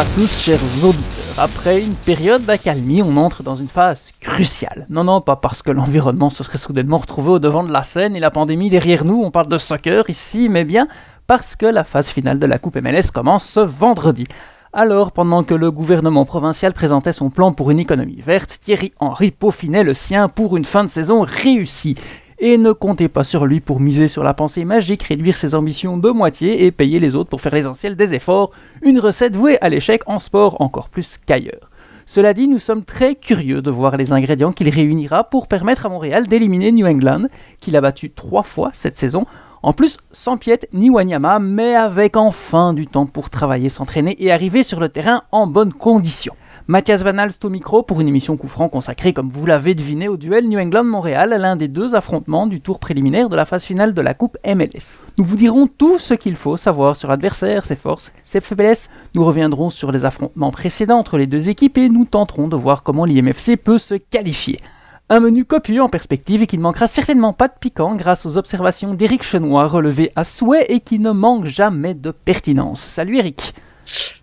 À tous chers auditeurs. Après une période d'accalmie, on entre dans une phase cruciale. Non, non, pas parce que l'environnement se serait soudainement retrouvé au devant de la scène et la pandémie derrière nous, on parle de soccer ici, mais bien parce que la phase finale de la Coupe MLS commence ce vendredi. Alors, pendant que le gouvernement provincial présentait son plan pour une économie verte, Thierry Henry peaufinait le sien pour une fin de saison réussie. Et ne comptez pas sur lui pour miser sur la pensée magique, réduire ses ambitions de moitié et payer les autres pour faire l'essentiel des efforts, une recette vouée à l'échec en sport encore plus qu'ailleurs. Cela dit, nous sommes très curieux de voir les ingrédients qu'il réunira pour permettre à Montréal d'éliminer New England, qu'il a battu trois fois cette saison, en plus, sans Piet ni Wanyama, mais avec enfin du temps pour travailler, s'entraîner et arriver sur le terrain en bonnes conditions. Mathias Van Alst au micro pour une émission coup consacrée, comme vous l'avez deviné, au duel New England-Montréal, l'un des deux affrontements du tour préliminaire de la phase finale de la Coupe MLS. Nous vous dirons tout ce qu'il faut savoir sur l'adversaire, ses forces, ses faiblesses. Nous reviendrons sur les affrontements précédents entre les deux équipes et nous tenterons de voir comment l'IMFC peut se qualifier. Un menu copieux en perspective et qui ne manquera certainement pas de piquant grâce aux observations d'Éric Chenois relevées à souhait et qui ne manquent jamais de pertinence. Salut Eric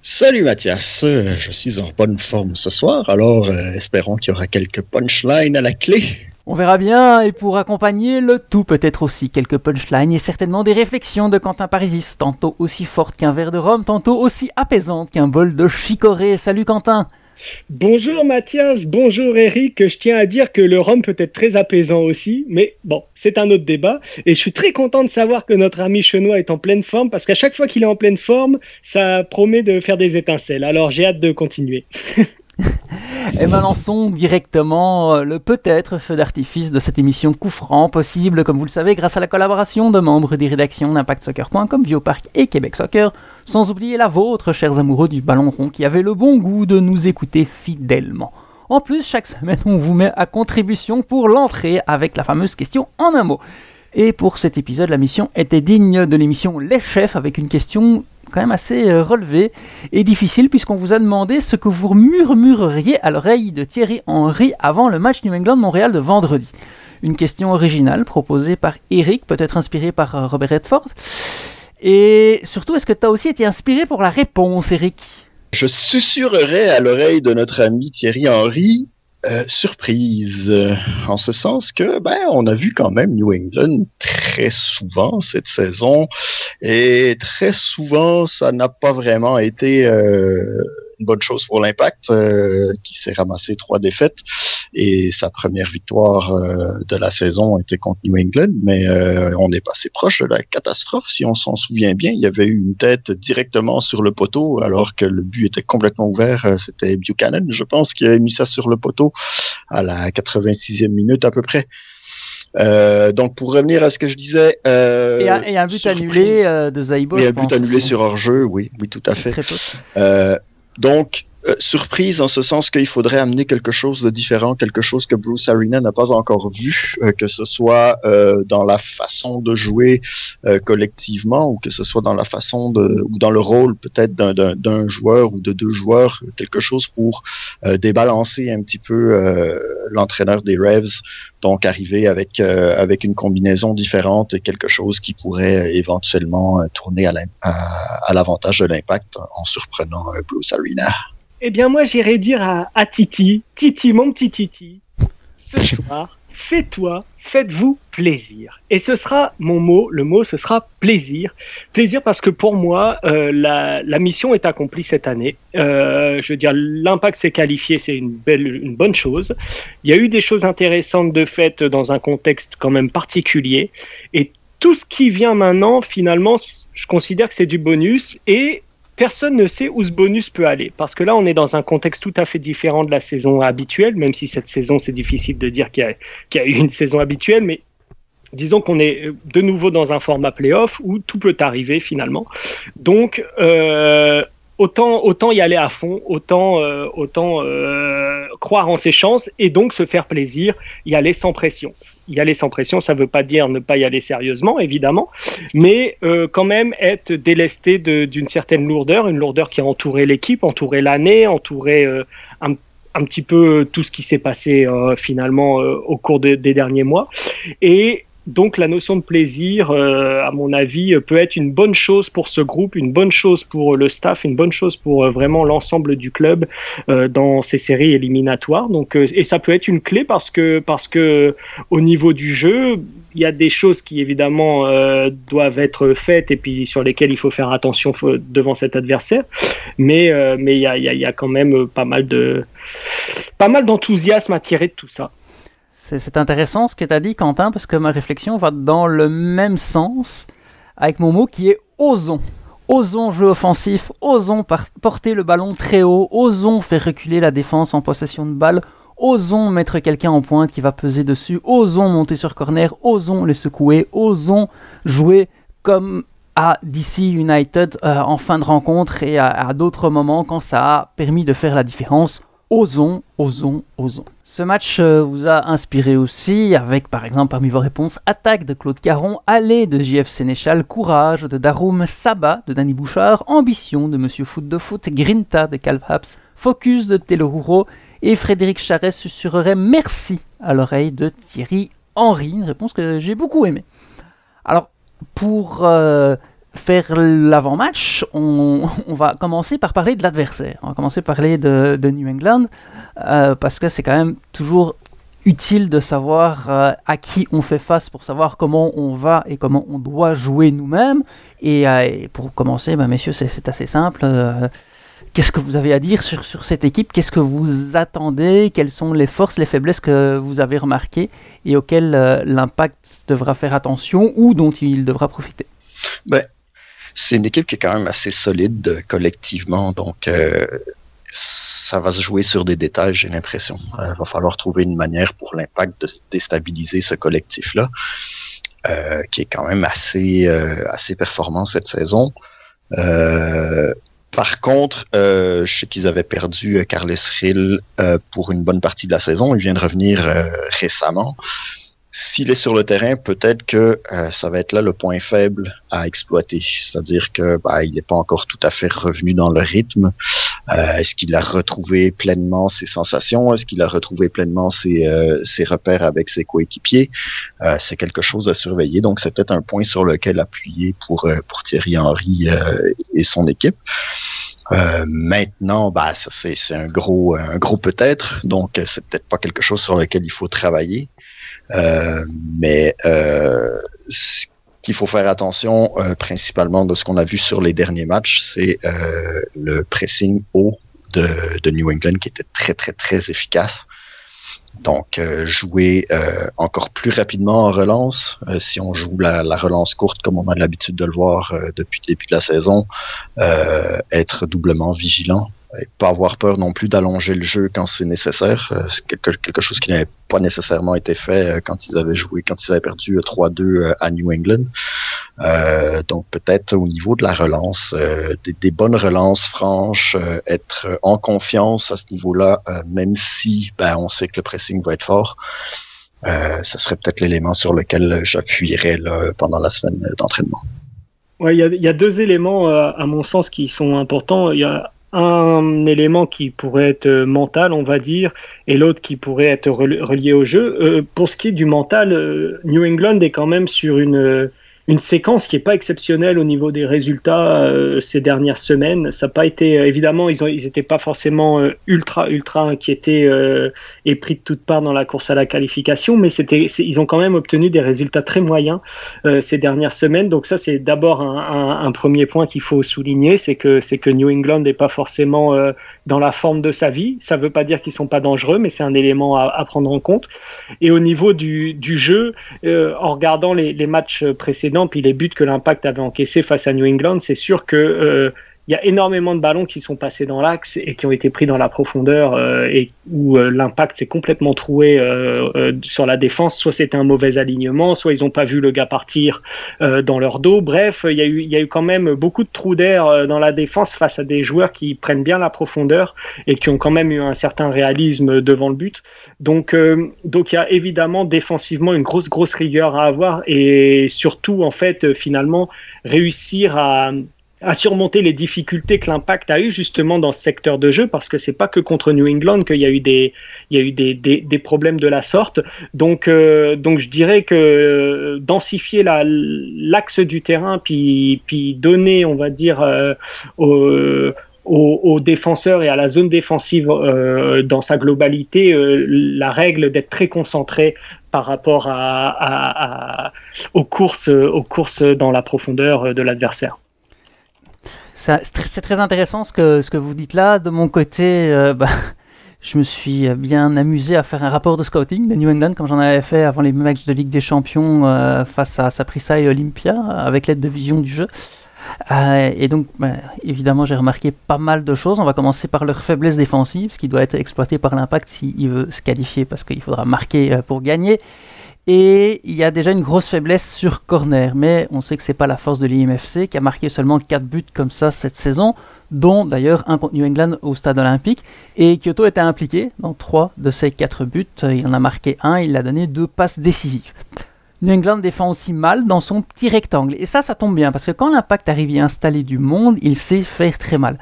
Salut Mathias, je suis en bonne forme ce soir, alors euh, espérons qu'il y aura quelques punchlines à la clé. On verra bien, et pour accompagner le tout, peut-être aussi quelques punchlines et certainement des réflexions de Quentin Parisis, tantôt aussi fortes qu'un verre de rhum, tantôt aussi apaisantes qu'un bol de chicorée. Salut Quentin Bonjour Mathias, bonjour Eric. Je tiens à dire que le rhum peut être très apaisant aussi, mais bon, c'est un autre débat. Et je suis très content de savoir que notre ami Chenois est en pleine forme, parce qu'à chaque fois qu'il est en pleine forme, ça promet de faire des étincelles. Alors j'ai hâte de continuer. Et lançons directement euh, le peut-être feu d'artifice de cette émission coup franc, possible, comme vous le savez, grâce à la collaboration de membres des rédactions d'ImpactSoccer.com, Biopark et Québec Soccer, sans oublier la vôtre, chers amoureux du ballon rond, qui avez le bon goût de nous écouter fidèlement. En plus, chaque semaine, on vous met à contribution pour l'entrée avec la fameuse question en un mot. Et pour cet épisode, la mission était digne de l'émission Les Chefs avec une question quand même assez euh, relevé et difficile puisqu'on vous a demandé ce que vous murmureriez à l'oreille de Thierry Henry avant le match New England-Montréal de vendredi. Une question originale proposée par Eric, peut-être inspirée par euh, Robert Redford. Et surtout, est-ce que tu as aussi été inspiré pour la réponse, Eric? Je susurrerai à l'oreille de notre ami Thierry Henry euh, surprise, euh, en ce sens que ben on a vu quand même New England très souvent cette saison et très souvent ça n'a pas vraiment été euh, une bonne chose pour l'Impact, qui s'est ramassé trois défaites. Et sa première victoire euh, de la saison était contre New England, mais euh, on est passé proche de la catastrophe. Si on s'en souvient bien, il y avait eu une tête directement sur le poteau, alors que le but était complètement ouvert. C'était Buchanan, je pense, qui avait mis ça sur le poteau à la 86e minute à peu près. Euh, donc pour revenir à ce que je disais, euh, et, un, et, un, but annulé de Zaibo. Et un but annulé sur hors-jeu, oui, oui, tout à fait. Très peu. Donc, euh, surprise en ce sens qu'il faudrait amener quelque chose de différent, quelque chose que Bruce Arena n'a pas encore vu, euh, que ce soit euh, dans la façon de jouer collectivement ou que ce soit dans la façon de ou dans le rôle peut-être d'un joueur ou de deux joueurs, quelque chose pour débalancer un petit peu l'entraîneur des Revs, donc arriver avec avec une combinaison différente et quelque chose qui pourrait éventuellement tourner à l'avantage de l'impact en surprenant Bruce Arena. Eh bien, moi, j'irais dire à, Titi, Titi, mon petit Titi, ce soir, fais-toi, faites-vous plaisir. Et ce sera mon mot, le mot, ce sera plaisir. Plaisir parce que pour moi, euh, la, mission est accomplie cette année. Euh, je veux dire, l'impact s'est qualifié, c'est une, belle, une bonne chose. Il y a eu des choses intéressantes de fait dans un contexte quand même particulier. Et tout ce qui vient maintenant, finalement, je considère que c'est du bonus. Et personne ne sait où ce bonus peut aller. Parce que là, on est dans un contexte tout à fait différent de la saison habituelle, même si cette saison, c'est difficile de dire qu'il y, a eu une saison habituelle, mais disons qu'on est de nouveau dans un format playoff où tout peut arriver finalement. Donc, euh, autant, y aller à fond, autant, euh, euh, croire en ses chances et donc se faire plaisir, y aller sans pression. Y aller sans pression, ça ne veut pas dire ne pas y aller sérieusement, évidemment, mais euh, quand même être délesté d'une certaine lourdeur, une lourdeur qui a entouré l'équipe, entouré l'année, entouré un, un, petit peu tout ce qui s'est passé finalement au cours des derniers mois. Et donc la notion de plaisir, à mon avis, peut être une bonne chose pour ce groupe, une bonne chose pour le staff, une bonne chose pour vraiment l'ensemble du club dans ces séries éliminatoires. Donc, et ça peut être une clé parce que, au niveau du jeu, il y a des choses qui évidemment doivent être faites et puis sur lesquelles il faut faire attention devant cet adversaire. Mais il y a, y a, quand même pas mal de pas mal d'enthousiasme à tirer de tout ça. C'est intéressant ce que tu as dit, Quentin, parce que ma réflexion va dans le même sens avec mon mot qui est osons. Osons jouer offensif, osons porter le ballon très haut, osons faire reculer la défense en possession de balle, osons mettre quelqu'un en pointe qui va peser dessus, osons monter sur corner, osons les secouer, osons jouer comme à DC United euh, en fin de rencontre et à d'autres moments quand ça a permis de faire la différence. Osons, osons, osons. Ce match euh, vous a inspiré aussi avec par exemple parmi vos réponses Attaque de Claude Caron, Aller de JF Sénéchal, Courage de Darum, Saba de Danny Bouchard, Ambition de Monsieur Foot de Foot, Grinta de Calvaps, Focus de Teloruro et Frédéric Charest susurrerait Merci à l'oreille de Thierry Henry, une réponse que j'ai beaucoup aimée. Alors pour euh, faire l'avant-match, on, va commencer par parler de l'adversaire. On va commencer par parler de, New England, euh, parce que c'est quand même toujours utile de savoir euh, à qui on fait face pour savoir comment on va et comment on doit jouer nous-mêmes. Et, euh, pour commencer, bah, messieurs, c'est assez simple. Qu'est-ce que vous avez à dire sur, cette équipe? Qu'est-ce que vous attendez? Quelles sont les forces, les faiblesses que vous avez remarquées et auxquelles l'impact devra faire attention ou dont il devra profiter? Ben, c'est une équipe qui est quand même assez solide euh, collectivement, donc euh, ça va se jouer sur des détails, j'ai l'impression. Il euh, va falloir trouver une manière pour l'impact de déstabiliser ce collectif-là, qui est quand même assez, assez performant cette saison. par contre, je sais qu'ils avaient perdu Carles Rill pour une bonne partie de la saison. Il vient de revenir récemment s'il est sur le terrain, peut-être que euh, ça va être là le point faible à exploiter. C'est-à-dire que bah, il n'est pas encore tout à fait revenu dans le rythme. Euh, est-ce qu'il a retrouvé pleinement ses sensations? Est-ce qu'il a retrouvé pleinement ses, euh, repères avec ses coéquipiers? C'est quelque chose à surveiller. Donc c'est peut-être un point sur lequel appuyer pour Thierry Henry et son équipe. maintenant, bah, c'est un gros, un gros peut-être, donc c'est peut-être pas quelque chose sur lequel il faut travailler. Euh, mais euh, ce qu'il faut faire attention, euh, principalement de ce qu'on a vu sur les derniers matchs, c'est le pressing haut de, de, New England qui était très, très, très efficace. Donc, jouer encore plus rapidement en relance, si on joue la, la, relance courte comme on a l'habitude de le voir depuis le début de la saison, être doublement vigilant et pas avoir peur non plus d'allonger le jeu quand c'est nécessaire. Euh, c'est quelque, quelque, chose qui n'avait pas nécessairement été fait euh, quand ils avaient joué, quand ils avaient perdu 3-2 euh, à New England. Donc peut-être au niveau de la relance, des, bonnes relances franches, être en confiance à ce niveau-là, même si ben, on sait que le pressing va être fort. Ce serait peut-être l'élément sur lequel j'appuierais pendant la semaine d'entraînement. Ouais, il y, y, a deux éléments à mon sens qui sont importants. Il y a un élément qui pourrait être mental, on va dire, et l'autre qui pourrait être relié au jeu. Euh, pour ce qui est du mental, euh, New England est quand même sur une une séquence qui est pas exceptionnelle au niveau des résultats euh, ces dernières semaines. Ça n'a pas été euh, évidemment ils ont ils étaient pas forcément euh, ultra ultra inquiétés et pris de toutes parts dans la course à la qualification, mais c'était ils ont quand même obtenu des résultats très moyens ces dernières semaines. Donc ça c'est d'abord un, un, un, premier point qu'il faut souligner, c'est que c'est que New England n'est pas forcément dans la forme de sa vie. Ça ne veut pas dire qu'ils sont pas dangereux, mais c'est un élément à, prendre en compte. Et au niveau du, jeu, en regardant les, les matchs précédents puis les buts que l'Impact avait encaissés face à New England, c'est sûr que euh, il y a énormément de ballons qui sont passés dans l'axe et qui ont été pris dans la profondeur euh, et où euh, l'impact s'est complètement troué euh, sur la défense. Soit c'était un mauvais alignement, soit ils n'ont pas vu le gars partir dans leur dos. Bref, il y, a eu, il y a eu quand même beaucoup de trous d'air dans la défense face à des joueurs qui prennent bien la profondeur et qui ont quand même eu un certain réalisme devant le but. Donc, donc il y a évidemment défensivement une grosse grosse rigueur à avoir et surtout en fait finalement réussir à à surmonter les difficultés que l'impact a eu justement dans ce secteur de jeu parce que c'est pas que contre New England qu'il y a eu des il y a eu des, des, des problèmes de la sorte. Donc euh, donc je dirais que densifier la l'axe du terrain puis puis donner on va dire euh, aux, aux, défenseurs et à la zone défensive euh, dans sa globalité euh, la règle d'être très concentré par rapport à, à, à, aux courses aux courses dans la profondeur de l'adversaire c'est très intéressant ce que, vous dites là. De mon côté, euh, bah, je me suis bien amusé à faire un rapport de scouting de New England comme j'en avais fait avant les matchs de Ligue des Champions euh, face à Saprissa et Olympia avec l'aide de vision du jeu. Euh, et donc, bah, évidemment, j'ai remarqué pas mal de choses. On va commencer par leur faiblesse défensive, ce qui doit être exploité par l'impact s'il veut se qualifier parce qu'il faudra marquer pour gagner. Et il y a déjà une grosse faiblesse sur corner, mais on sait que c'est pas la force de l'IMFC qui a marqué seulement 4 buts comme ça cette saison, dont d'ailleurs un contre New England au stade olympique. Et Kyoto était impliqué dans 3 de ces 4 buts. Il en a marqué un, il a donné deux passes décisives. New England défend aussi mal dans son petit rectangle. Et ça, ça tombe bien, parce que quand l'impact arrive à installer du monde, il sait faire très mal.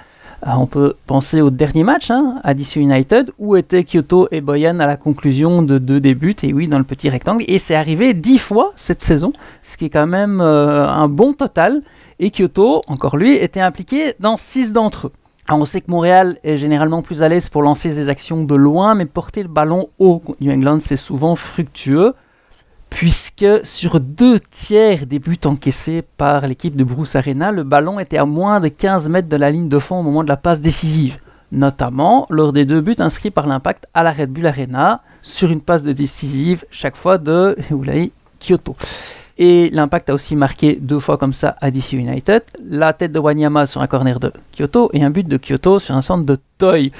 Euh, on peut penser au dernier match hein, à DC United où étaient Kyoto et Boyan à la conclusion de deux débuts et oui dans le petit rectangle. Et c'est arrivé dix fois cette saison ce qui est quand même euh, un bon total. Et Kyoto encore lui était impliqué dans six d'entre eux. On sait que Montréal est généralement plus à l'aise pour lancer des actions de loin mais porter le ballon haut New England c'est souvent fructueux puisque sur deux tiers des buts encaissés par l'équipe de Bruce Arena, le ballon était à moins de 15 mètres de la ligne de fond au moment de la passe décisive, notamment lors des deux buts inscrits par l'impact à la Red Bull Arena sur une passe décisive chaque fois de Kyoto. Et l'impact a aussi marqué deux fois comme ça à DC United, la tête de Wanyama sur un corner de Kyoto et un but de Kyoto sur un centre de Toy.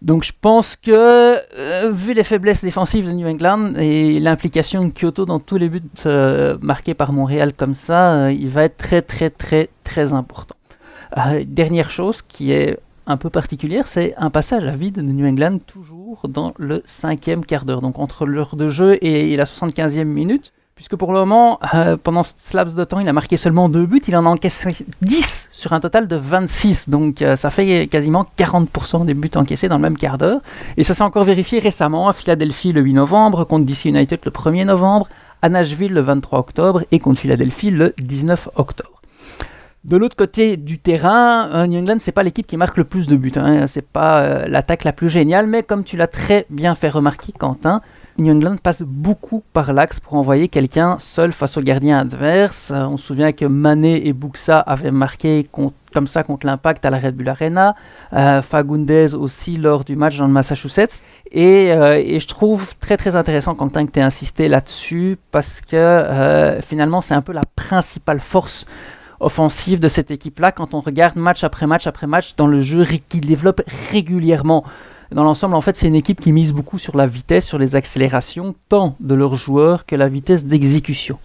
Donc je pense que, euh, vu les faiblesses défensives de New England et l'implication de Kyoto dans tous les buts euh, marqués par Montréal comme ça, euh, il va être très très très très important. dernière chose qui est un peu particulière, c'est un passage à vide de New England toujours dans le cinquième quart d'heure, donc entre l'heure de jeu et la 75e minute puisque pour le moment, euh, pendant ce laps de temps, il a marqué seulement deux buts, il en a encaissé 10 sur un total de 26, donc euh, ça fait quasiment 40% des buts encaissés dans le même quart d'heure, et ça s'est encore vérifié récemment à Philadelphie le 8 novembre, contre DC United le 1er novembre, à Nashville le 23 octobre, et contre Philadelphie le 19 octobre. De l'autre côté du terrain, euh, New England, c'est pas l'équipe qui marque le plus de buts. Hein. C'est pas l'attaque la plus géniale, mais comme tu l'as très bien fait remarquer, Quentin, New England passe beaucoup par l'axe pour envoyer quelqu'un seul face au gardien adverse. Euh, on se souvient que Mané et Buxa avaient marqué comme ça contre l'impact à la Red Bull Arena. Euh, Fagundes aussi lors du match dans le Massachusetts. Euh, et, je trouve très très intéressant, Quentin, que tu aies insisté là-dessus parce que finalement c'est un peu la principale force offensive de cette équipe-là quand on regarde match après match après match dans le jeu qu'il développe régulièrement. Dans l'ensemble, en fait, c'est une équipe qui mise beaucoup sur la vitesse, sur les accélérations, tant de leurs joueurs que la vitesse d'exécution.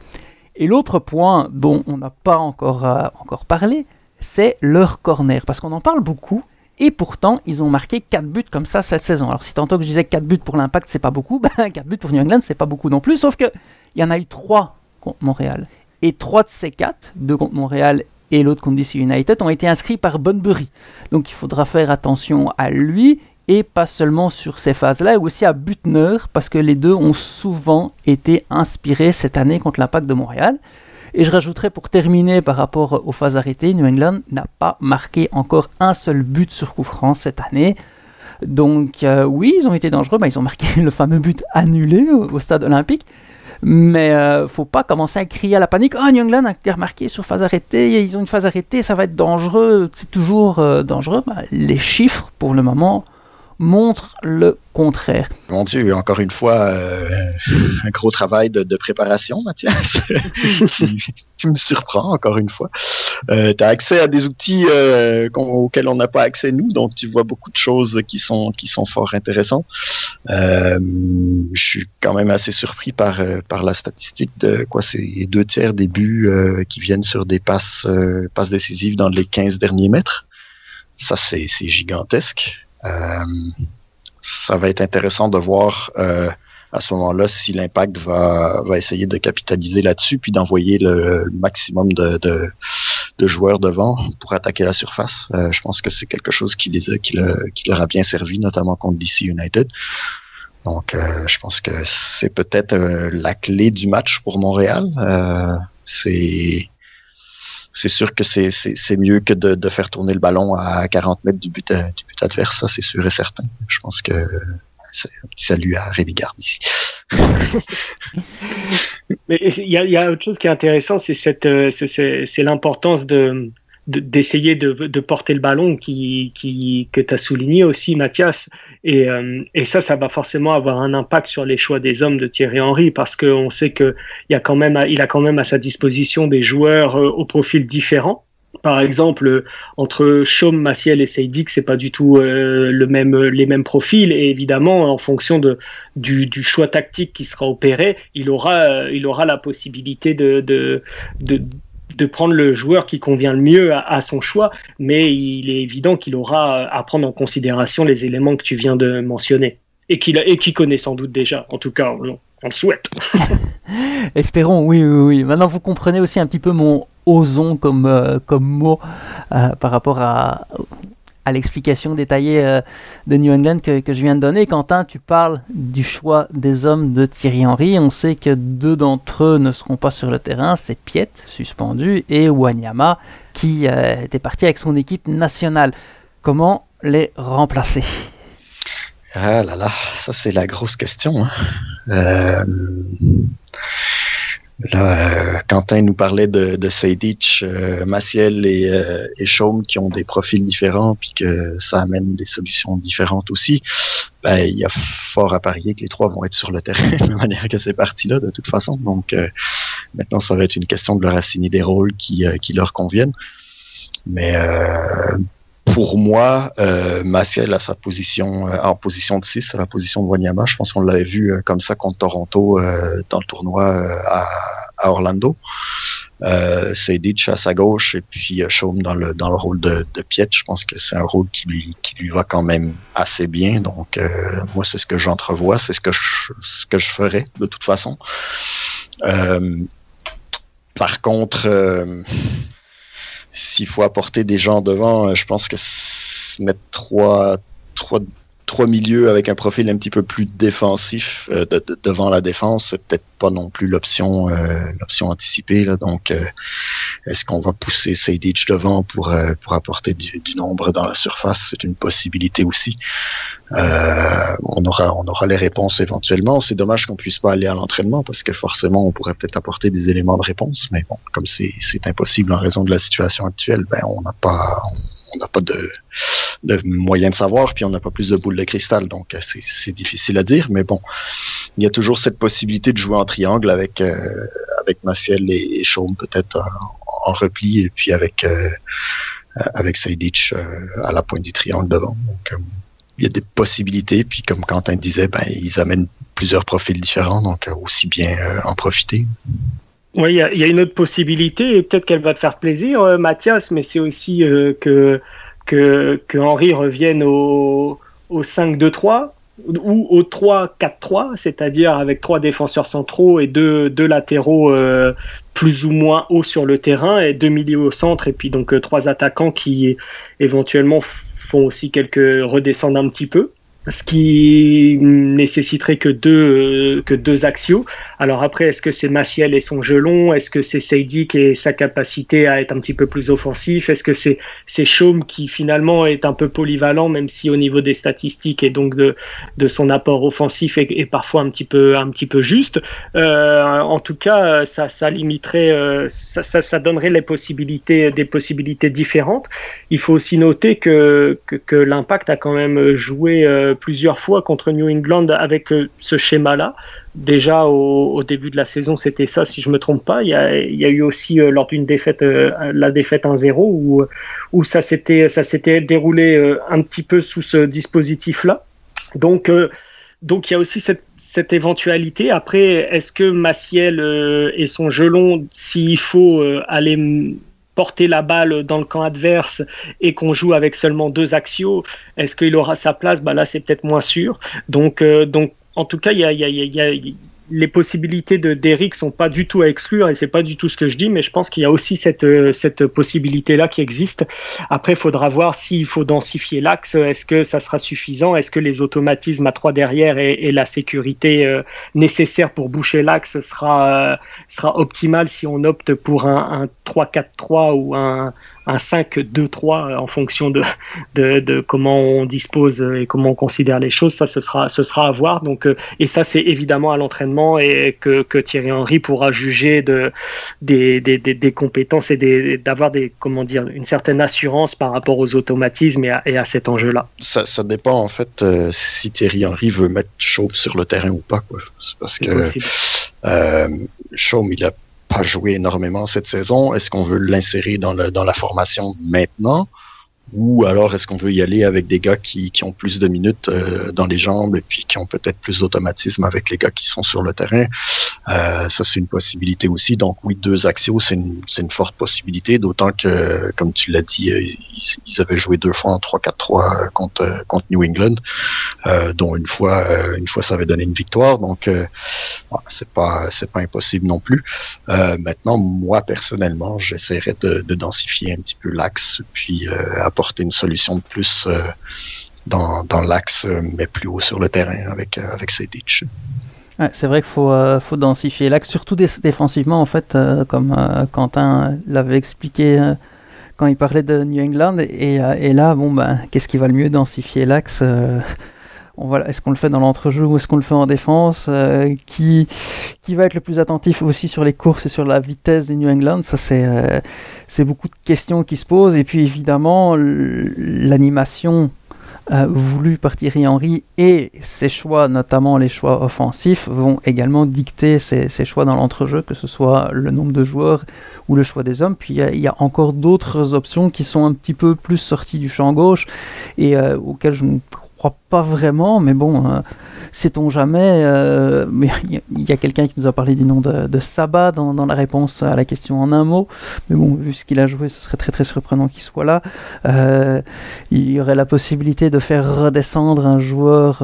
Et l'autre point dont on n'a pas encore, euh, encore parlé, c'est leur corner. Parce qu'on en parle beaucoup, et pourtant, ils ont marqué 4 buts comme ça cette saison. Alors, si tantôt que je disais 4 buts pour l'Impact, c'est pas beaucoup, ben, 4 buts pour New England, c'est pas beaucoup non plus. Sauf qu'il y en a eu 3 contre Montréal. Et 3 de ces 4, 2 contre Montréal et l'autre contre DC United, ont été inscrits par Bunbury. Donc, il faudra faire attention à lui et pas seulement sur ces phases-là, et aussi à Butner, parce que les deux ont souvent été inspirés cette année contre l'impact de Montréal. Et je rajouterai pour terminer par rapport aux phases arrêtées, New England n'a pas marqué encore un seul but sur coup franc cette année. Donc euh, oui, ils ont été dangereux, bah, ils ont marqué le fameux but annulé au, stade olympique. Mais euh, faut pas commencer à crier à la panique. Oh, New England a marqué sur phase arrêtée, ils ont une phase arrêtée, ça va être dangereux. C'est toujours euh, dangereux. Bah, les chiffres, pour le moment, montre le contraire. Mon Dieu, encore une fois, euh, un gros travail de, préparation, Mathias. tu, me surprends, encore une fois. Euh, tu as accès à des outils euh, auxquels on n'a pas accès, nous, donc tu vois beaucoup de choses qui sont, qui sont fort intéressantes. je suis quand même assez surpris par, par la statistique de quoi c'est deux tiers des buts qui viennent sur des passes, passes décisives dans les 15 derniers mètres. Ça, c'est gigantesque. Euh, ça va être intéressant de voir euh, à ce moment-là si l'impact va, va essayer de capitaliser là-dessus puis d'envoyer le, maximum de, de, joueurs devant pour attaquer la surface. je pense que c'est quelque chose qui, les qui, qui, leur a bien servi, notamment contre DC United. Donc, je pense que c'est peut-être la clé du match pour Montréal. c'est c'est sûr que c'est mieux que de, de, faire tourner le ballon à 40 mètres du but, du but adverse, ça c'est sûr et certain. Je pense que c'est un petit salut à Rémi Garde ici. Mais il y, y, a autre chose qui est intéressant, c'est euh, c'est l'importance de d'essayer de, porter le ballon qui, qui que tu as souligné aussi Mathias et, euh, et, ça ça va forcément avoir un impact sur les choix des hommes de Thierry Henry parce qu'on sait que il y a quand même il a quand même à sa disposition des joueurs euh, au profil différent par exemple, entre Chaume, Maciel et Seydik, c'est pas du tout euh, le même, les mêmes profils. Et évidemment, en fonction de, du, du choix tactique qui sera opéré, il aura, euh, il aura la possibilité de, de, de, de, prendre le joueur qui convient le mieux à, son choix. Mais il est évident qu'il aura à prendre en considération les éléments que tu viens de mentionner et qu'il qui connaît sans doute déjà. En tout cas, on, on le souhaite. Espérons, oui, oui, oui. Maintenant, vous comprenez aussi un petit peu mon osons comme, euh, comme mot euh, par rapport à, à l'explication détaillée euh, de New England que, je viens de donner. Quentin, tu parles du choix des hommes de Thierry Henry. On sait que deux d'entre eux ne seront pas sur le terrain. C'est Piet, suspendu, et Wanyama, qui était parti avec son équipe nationale. Comment les remplacer? Ah là là, ça c'est la grosse question. Hein. Euh... Là, euh, Quentin nous parlait de, de Seydich, euh, Maciel et, euh, et Chaume qui ont des profils différents, puis que ça amène des solutions différentes aussi. Ben, il y a fort à parier que les trois vont être sur le terrain de manière que c'est parti là, de toute façon. Donc, euh, maintenant, ça va être une question de leur assigner des rôles qui, qui leur conviennent. Mais pour moi, euh, Maciel a sa position euh, en position de 6, la position de Wanyama. Je pense qu'on l'avait vu euh, comme ça contre Toronto euh, dans le tournoi euh, à, à, Orlando. Euh, Ditch à sa gauche et puis Chaume dans le dans le rôle de, de Piet. Je pense que c'est un rôle qui lui qui lui va quand même assez bien. Donc moi c'est ce que j'entrevois, c'est ce que je ce que je ferais de toute façon. par contre s'il faut apporter des gens devant, euh, je pense que mettre trois, trois, trois milieux avec un profil un petit peu plus défensif euh, de, de, devant la défense, c'est peut-être pas non plus l'option euh, l'option anticipée. Là. Donc, euh, est-ce qu'on va pousser Seydic devant pour, pour apporter du, du, nombre dans la surface? C'est une possibilité aussi. on, aura, on aura les réponses éventuellement. C'est dommage qu'on puisse pas aller à l'entraînement parce que forcément, on pourrait peut-être apporter des éléments de réponse. Mais bon, comme c'est impossible en raison de la situation actuelle, ben, on n'a pas on n'a pas de, de moyen de savoir, puis on n'a pas plus de boules de cristal, donc euh, c'est difficile à dire, mais bon, il y a toujours cette possibilité de jouer en triangle avec euh, avec Maciel et, et peut-être en, repli, et puis avec euh, avec euh, à la pointe du triangle devant. Donc, euh, il y a des possibilités, puis comme Quentin disait, ben, ils amènent plusieurs profils différents, donc aussi bien en profiter. Oui, il y, a une autre possibilité, et peut-être qu'elle va te faire plaisir, Mathias, mais c'est aussi que, que, que Henri revienne au, au 5-2-3 ou au 3-4-3, c'est-à-dire avec trois défenseurs centraux et deux, deux latéraux euh, plus ou moins hauts sur le terrain et deux milieux au centre, et puis donc euh, trois attaquants qui éventuellement font aussi quelques redescendre un petit peu ce qui nécessiterait que deux, euh, que deux axios. Alors après, est-ce que c'est Maciel et son gelon? Est-ce que c'est Seydik et sa capacité à être un petit peu plus offensif? Est-ce que c'est Chaume qui finalement est un peu polyvalent, même si au niveau des statistiques et donc de, de son apport offensif est, parfois un petit peu, un petit peu juste? Euh, En tout cas, ça, ça limiterait, euh, ça, ça, donnerait les possibilités, des possibilités différentes. Il faut aussi noter que, que, l'impact a quand même joué euh, plusieurs fois contre New England avec ce schéma-là. Déjà au, début de la saison, c'était ça, si je me trompe pas. Il y a, eu aussi euh, lors d'une défaite, euh, la défaite 1-0, où, ça s'était déroulé euh, un petit peu sous ce dispositif-là. Donc donc il y a aussi cette éventualité. Après, est-ce que Maciel et son gelon, s'il faut aller porter la balle dans le camp adverse et qu'on joue avec seulement deux axios, est-ce qu'il aura sa place? Bah Là, c'est peut-être moins sûr. Donc, donc, en tout cas, les possibilités de d'Eric sont pas du tout à exclure et c'est pas du tout ce que je dis, mais je pense qu'il y a aussi cette euh, cette possibilité là qui existe. Après, il faudra voir s'il faut densifier l'axe. Est-ce que ça sera suffisant? Est-ce que les automatismes à trois derrière et, la sécurité euh, nécessaire pour boucher l'axe sera euh, sera optimal si on opte pour un, un 3-4-3 ou un un 5-2-3 euh, en fonction de, de, comment on dispose et comment on considère les choses. Ça, ce sera, ce sera à voir. Donc, euh, et ça, c'est évidemment à l'entraînement et que, que, Thierry Henry pourra juger de, des, des, des, compétences et d'avoir des, comment dire, une certaine assurance par rapport aux automatismes et à, et à cet enjeu-là. Ça, ça, dépend en fait euh, si Thierry Henry veut mettre Chaume sur le terrain ou pas. Quoi. Parce que euh, Chaume, il a pas joué énormément cette saison. Est-ce qu'on veut l'insérer dans, le, dans la formation maintenant? Ou alors est-ce qu'on veut y aller avec des gars qui, qui ont plus de minutes euh, dans les jambes et puis qui ont peut-être plus d'automatisme avec les gars qui sont sur le terrain? Euh, ça, c'est une possibilité aussi. Donc oui, deux axios, c'est une, une, forte possibilité, d'autant que, comme tu l'as dit, euh, ils, avaient joué deux fois en 3-4-3 contre, contre New England, euh, dont une fois, une fois ça avait donné une victoire. Donc c'est pas c'est pas impossible non plus. maintenant, moi personnellement, j'essaierais de, de, densifier un petit peu l'axe, puis apporter une solution de plus dans, dans l'axe, mais plus haut sur le terrain avec, avec ces ditches c'est vrai qu'il faut, euh, faut densifier l'axe, surtout défensivement, en fait, euh, comme euh, Quentin l'avait expliqué quand il parlait de New England. Et, et là, bon, ben, qu'est-ce qui va le mieux densifier l'axe Est-ce qu'on le fait dans l'entrejeu ou est-ce qu'on le fait en défense qui, qui va être le plus attentif aussi sur les courses et sur la vitesse de New England? Ça, c'est c'est beaucoup de questions qui se posent. Et puis, évidemment, l'animation euh, voulu par Thierry Henry et ses choix, notamment les choix offensifs, vont également dicter ses, choix dans l'entrejeu, que ce soit le nombre de joueurs ou le choix des hommes. Puis il y, a encore d'autres options qui sont un petit peu plus sorties du champ gauche et euh, auxquelles je ne crois pas vraiment, mais bon, euh, sait-on jamais. Euh, mais il y a quelqu'un qui nous a parlé du nom de, de Saba dans, la réponse à la question en un mot. Mais bon, vu ce qu'il a joué, ce serait très très surprenant qu'il soit là. Euh, il y aurait la possibilité de faire redescendre un joueur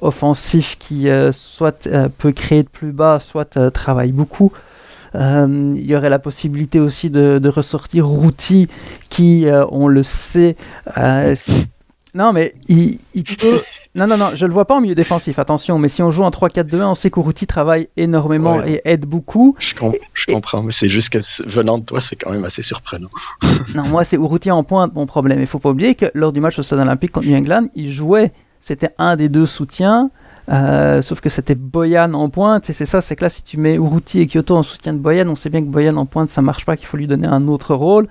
offensif qui soit peut créer de plus bas, soit travaille beaucoup. il y aurait la possibilité aussi de, de ressortir Routy qui, on le sait, non, mais il, peut. non, non, non, je le vois pas en milieu défensif, attention. Mais si on joue en 3-4-2-1, on sait qu'Uruti travaille énormément et aide beaucoup. Je, comprends, mais c'est juste que venant de toi, c'est quand même assez surprenant. non, moi, c'est Uruti en pointe mon problème. Il faut pas oublier que lors du match au Stade Olympique contre New England, il jouait. C'était un des deux soutiens. Euh, sauf que c'était Boyan en pointe, et c'est ça, c'est que là, si tu mets Uruti et Kyoto en soutien de Boyan, on sait bien que Boyan en pointe, ça marche pas, qu'il faut lui donner un autre rôle.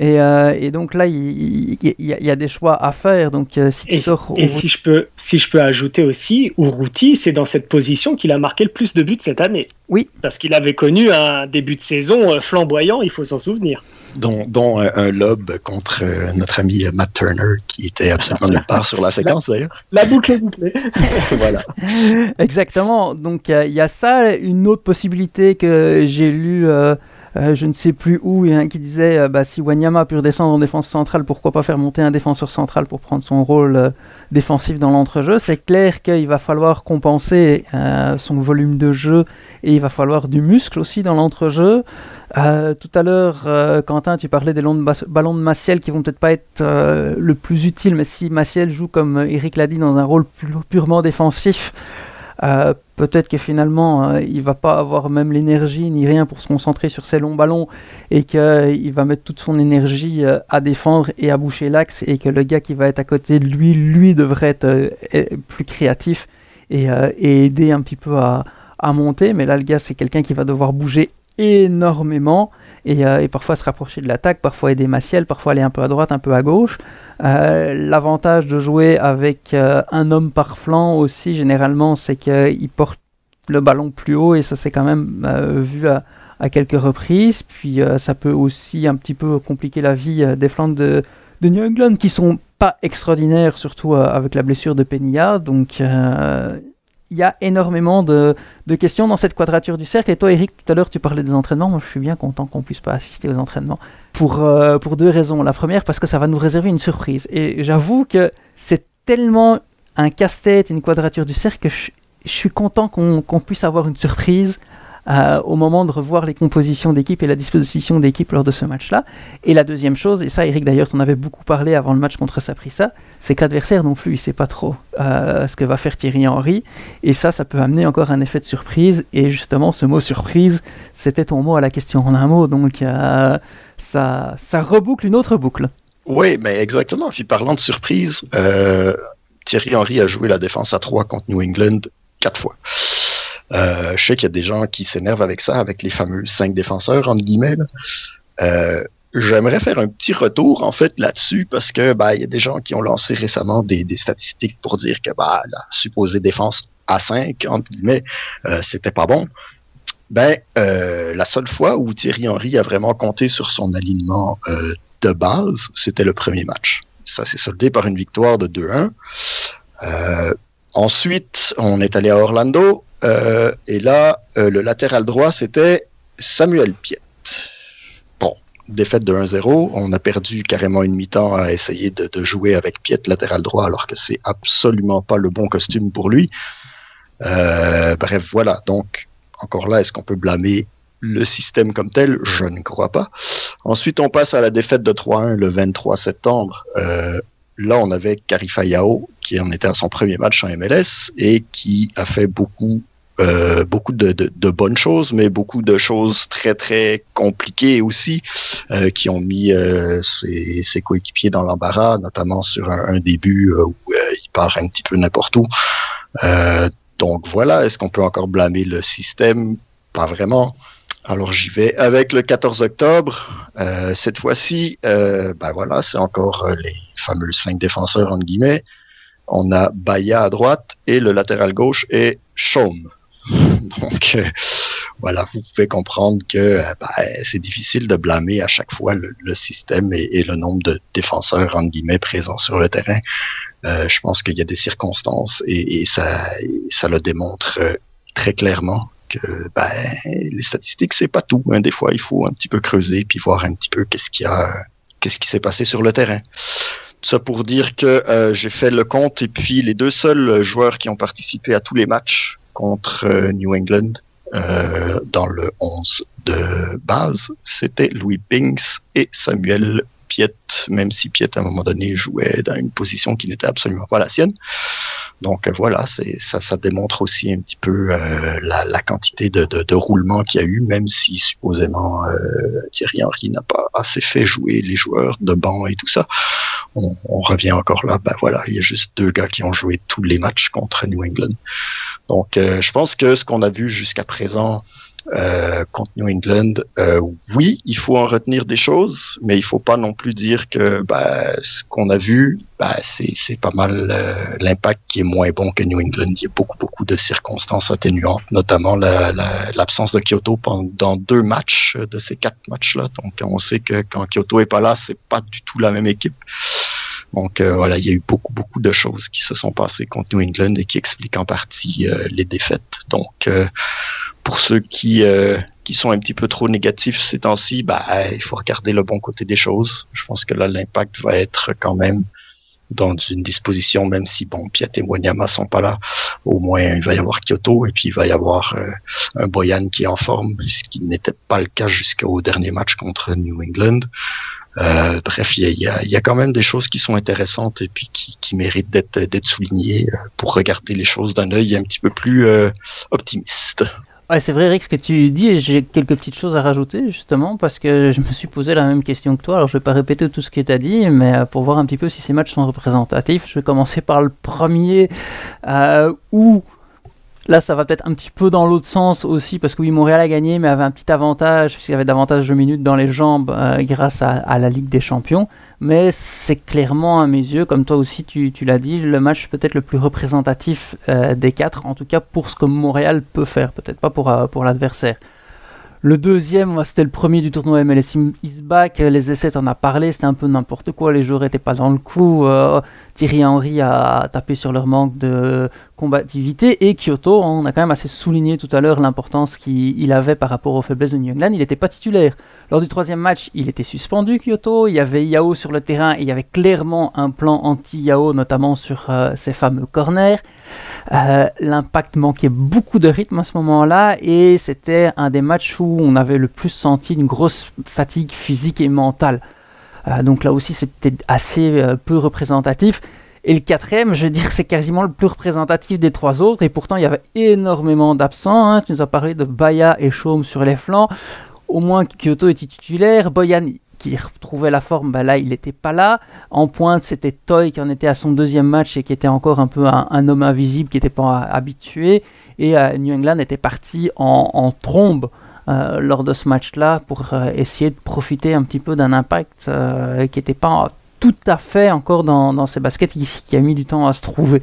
Euh, et, donc là, il, y a des choix à faire. Donc, euh, si et, si, je peux, si je peux ajouter aussi, Urruti, c'est dans cette position qu'il a marqué le plus de buts cette année. Oui. Parce qu'il avait connu un début de saison euh, flamboyant, il faut s'en souvenir. Dont, un, lob contre notre ami Matt Turner, qui était absolument nulle part sur la séquence d'ailleurs. La boucle est bouclée. voilà. Exactement. Donc il y a ça. Une autre possibilité que j'ai lue euh, je ne sais plus où, a un qui disait euh, bah, si Wanyama a pu redescendre en défense centrale, pourquoi pas faire monter un défenseur central pour prendre son rôle euh, défensif dans l'entrejeu? C'est clair qu'il va falloir compenser son volume de jeu et il va falloir du muscle aussi dans l'entrejeu. tout à l'heure, Quentin, tu parlais des ballons de Maciel qui vont peut-être pas être le plus utile, mais si Maciel joue comme Eric l'a dit dans un rôle purement défensif, euh, peut-être que finalement euh, il va pas avoir même l'énergie ni rien pour se concentrer sur ces longs ballons et qu'il euh, va mettre toute son énergie à défendre et à boucher l'axe et que le gars qui va être à côté de lui, lui devrait être plus créatif et, aider un petit peu à, monter. Mais là le gars c'est quelqu'un qui va devoir bouger énormément et, et parfois se rapprocher de l'attaque, parfois aider Maciel, parfois aller un peu à droite, un peu à gauche. Euh, l'avantage de jouer avec euh, un homme par flanc aussi, généralement, c'est qu'il porte le ballon plus haut et ça c'est quand même euh, vu à, quelques reprises. Puis ça peut aussi un petit peu compliquer la vie des flancs de, de New England qui sont pas extraordinaires, surtout avec la blessure de Penilla. Donc il y a énormément de, questions dans cette quadrature du cercle. Et toi, Eric, tout à l'heure, tu parlais des entraînements. Moi, je suis bien content qu'on puisse pas assister aux entraînements. Pour, euh, pour deux raisons. La première, parce que ça va nous réserver une surprise. Et j'avoue que c'est tellement un casse-tête, une quadrature du cercle, que je suis content qu'on puisse avoir une surprise euh, au moment de revoir les compositions d'équipe et la disposition d'équipe lors de ce match-là. Et la deuxième chose, et ça Eric d'ailleurs, tu en avais beaucoup parlé avant le match contre Saprissa, c'est qu'adversaire non plus, il sait pas trop euh, ce que va faire Thierry Henry. Et ça, ça peut amener encore un effet de surprise. Et justement, ce mot surprise, c'était ton mot à la question en un mot. Donc euh, ça, ça reboucle une autre boucle. Oui, mais exactement. Puis parlant de surprise, Thierry Henry a joué la défense à 3 contre New England quatre fois. Euh, je sais qu'il y a des gens qui s'énervent avec ça, avec les fameux cinq défenseurs, entre guillemets. Euh, j'aimerais faire un petit retour en fait là-dessus parce que bah il y a des gens qui ont lancé récemment des, statistiques pour dire que bah la supposée défense à 5 entre guillemets euh, c'était pas bon. Ben la seule fois où Thierry Henry a vraiment compté sur son alignement de base, c'était le premier match. Ça s'est soldé par une victoire de 2-1. ensuite, on est allé à Orlando. Euh, et là, euh, le latéral droit, c'était Samuel Piet. Bon, défaite de 1-0. On a perdu carrément une mi-temps à essayer de, jouer avec Piet latéral droit, alors que c'est absolument pas le bon costume pour lui. Euh, bref, voilà. Donc, encore là, est-ce qu'on peut blâmer le système comme tel? Je ne crois pas. Ensuite, on passe à la défaite de 3-1 le 23 septembre. là, on avait Karifa Yao, qui en était à son premier match en MLS et qui a fait beaucoup euh, beaucoup de, de, bonnes choses, mais beaucoup de choses très très compliquées aussi, euh, qui ont mis euh, ses, ses, coéquipiers dans l'embarras, notamment sur un, début où il part un petit peu n'importe où. donc voilà, est-ce qu'on peut encore blâmer le système? Pas vraiment. Alors j'y vais avec le 14 octobre. cette fois-ci, ben voilà, c'est encore les fameux cinq défenseurs entre guillemets. On a Baya à droite et le latéral gauche est Chaume. Donc, euh, voilà, vous pouvez comprendre que euh, ben, c'est difficile de blâmer à chaque fois le, système et, le nombre de défenseurs, entre guillemets, présents sur le terrain. Euh, je pense qu'il y a des circonstances et, ça, le démontre très clairement que ben, les statistiques, c'est pas tout. Hein. Des fois, il faut un petit peu creuser puis voir un petit peu qu'est-ce qu'il a, qu'est-ce qui s'est passé sur le terrain ça pour dire que j'ai fait le compte et puis les deux seuls joueurs qui ont participé à tous les matchs contre euh, New England euh, dans le 11 de base, c'était Louis Pinks et Samuel Piet, même si Piet à un moment donné jouait dans une position qui n'était absolument pas la sienne. Donc euh, voilà, ça, démontre aussi un petit peu la, la, quantité de, de, roulement qu'il y a eu, même si supposément euh, Thierry Henry n'a pas assez fait jouer les joueurs de banc et tout ça. On, on, revient encore là, ben voilà, il y a juste deux gars qui ont joué tous les matchs contre New England. Donc, euh, je pense que ce qu'on a vu jusqu'à présent euh, contre New England, euh, oui, il faut en retenir des choses, mais il faut pas non plus dire que bah, ce qu'on a vu, bah, c'est pas mal l'impact qui est moins bon que New England. Il y a beaucoup, beaucoup de circonstances atténuantes, notamment l'absence de Kyoto pendant deux matchs de ces quatre matchs-là. Donc, on sait que quand Kyoto est pas là, c'est pas du tout la même équipe. Donc euh, voilà, il y a eu beaucoup, beaucoup de choses qui se sont passées contre New England et qui expliquent en partie euh, les défaites. Donc euh, pour ceux qui, qui sont un petit peu trop négatifs ces temps-ci, bah, il faut regarder le bon côté des choses. Je pense que là, l'impact va être quand même dans une disposition, même si bon, Piat et Wanyama sont pas là, au moins il va y avoir Kyoto et puis il va y avoir un Boyan qui est en forme, ce qui n'était pas le cas jusqu'au dernier match contre New England. Euh, bref, il y a, y a, quand même des choses qui sont intéressantes et puis qui, qui méritent d'être, d'être soulignées euh, pour regarder les choses d'un œil un petit peu plus euh, optimiste. Ouais, c'est vrai, Rick, ce que tu dis, et j'ai quelques petites choses à rajouter, justement, parce que je me suis posé la même question que toi. Alors, je vais pas répéter tout ce que tu as dit, mais pour voir un petit peu si ces matchs sont représentatifs, je vais commencer par le premier, euh, où Là, ça va peut-être un petit peu dans l'autre sens aussi, parce que oui, Montréal a gagné, mais avait un petit avantage, puisqu'il y avait davantage de minutes dans les jambes euh, grâce à, la Ligue des Champions. Mais c'est clairement, à mes yeux, comme toi aussi tu, l'as dit, le match peut-être le plus représentatif euh, des quatre, en tout cas pour ce que Montréal peut faire, peut-être pas pour, euh, l'adversaire. Le deuxième, c'était le premier du tournoi MLS Back. Les essais, en as parlé, c'était un peu n'importe quoi. Les joueurs n'étaient pas dans le coup. Thierry Henry a tapé sur leur manque de combativité. Et Kyoto, on a quand même assez souligné tout à l'heure l'importance qu'il avait par rapport aux faiblesses de New England. Il n'était pas titulaire. Lors du troisième match, il était suspendu, Kyoto. Il y avait Yao sur le terrain et il y avait clairement un plan anti-Yao, notamment sur euh, ses fameux corners. Euh, l'impact manquait beaucoup de rythme à ce moment-là et c'était un des matchs où on avait le plus senti une grosse fatigue physique et mentale. Euh, donc là aussi, c'était assez peu représentatif. Et le quatrième, je veux dire, c'est quasiment le plus représentatif des trois autres. Et pourtant, il y avait énormément d'absents. Hein. Tu nous as parlé de Baya et Chaume sur les flancs. Au moins, Kyoto était titulaire. Boyan, qui retrouvait la forme, bah là, il n'était pas là. En pointe, c'était Toy qui en était à son deuxième match et qui était encore un peu un, homme invisible, qui n'était pas habitué. Et euh, New England était parti en, trombe. Euh, lors de ce match-là pour euh, essayer de profiter un petit peu d'un impact qui n'était pas tout à fait encore dans, ses baskets, qui, a mis du temps à se trouver.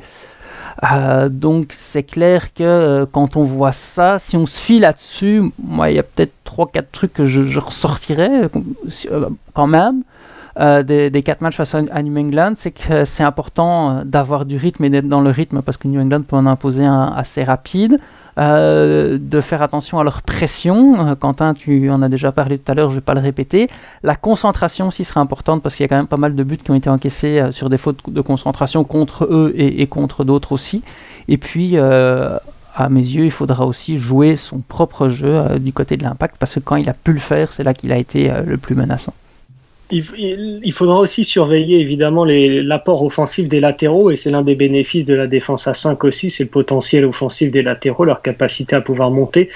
Euh, donc c'est clair que euh, quand on voit ça, si on se fie là-dessus, moi il y a peut-être 3-4 trucs que je, ressortirais euh, quand même. des, des, quatre matchs face à, New England, c'est que c'est important d'avoir du rythme et d'être dans le rythme parce que New England peut en imposer un assez rapide. Euh, de faire attention à leur pression. Euh, Quentin, tu en as déjà parlé tout à l'heure, je ne vais pas le répéter. La concentration aussi sera importante parce qu'il y a quand même pas mal de buts qui ont été encaissés euh, sur des fautes de concentration contre eux et, contre d'autres aussi. Et puis, à mes yeux, il faudra aussi jouer son propre jeu du côté de l'impact parce que quand il a pu le faire, c'est là qu'il a été le plus menaçant il, faudra aussi surveiller évidemment l'apport offensif des latéraux et c'est l'un des bénéfices de la défense à 5 aussi, c'est le potentiel offensif des latéraux, leur capacité à pouvoir monter.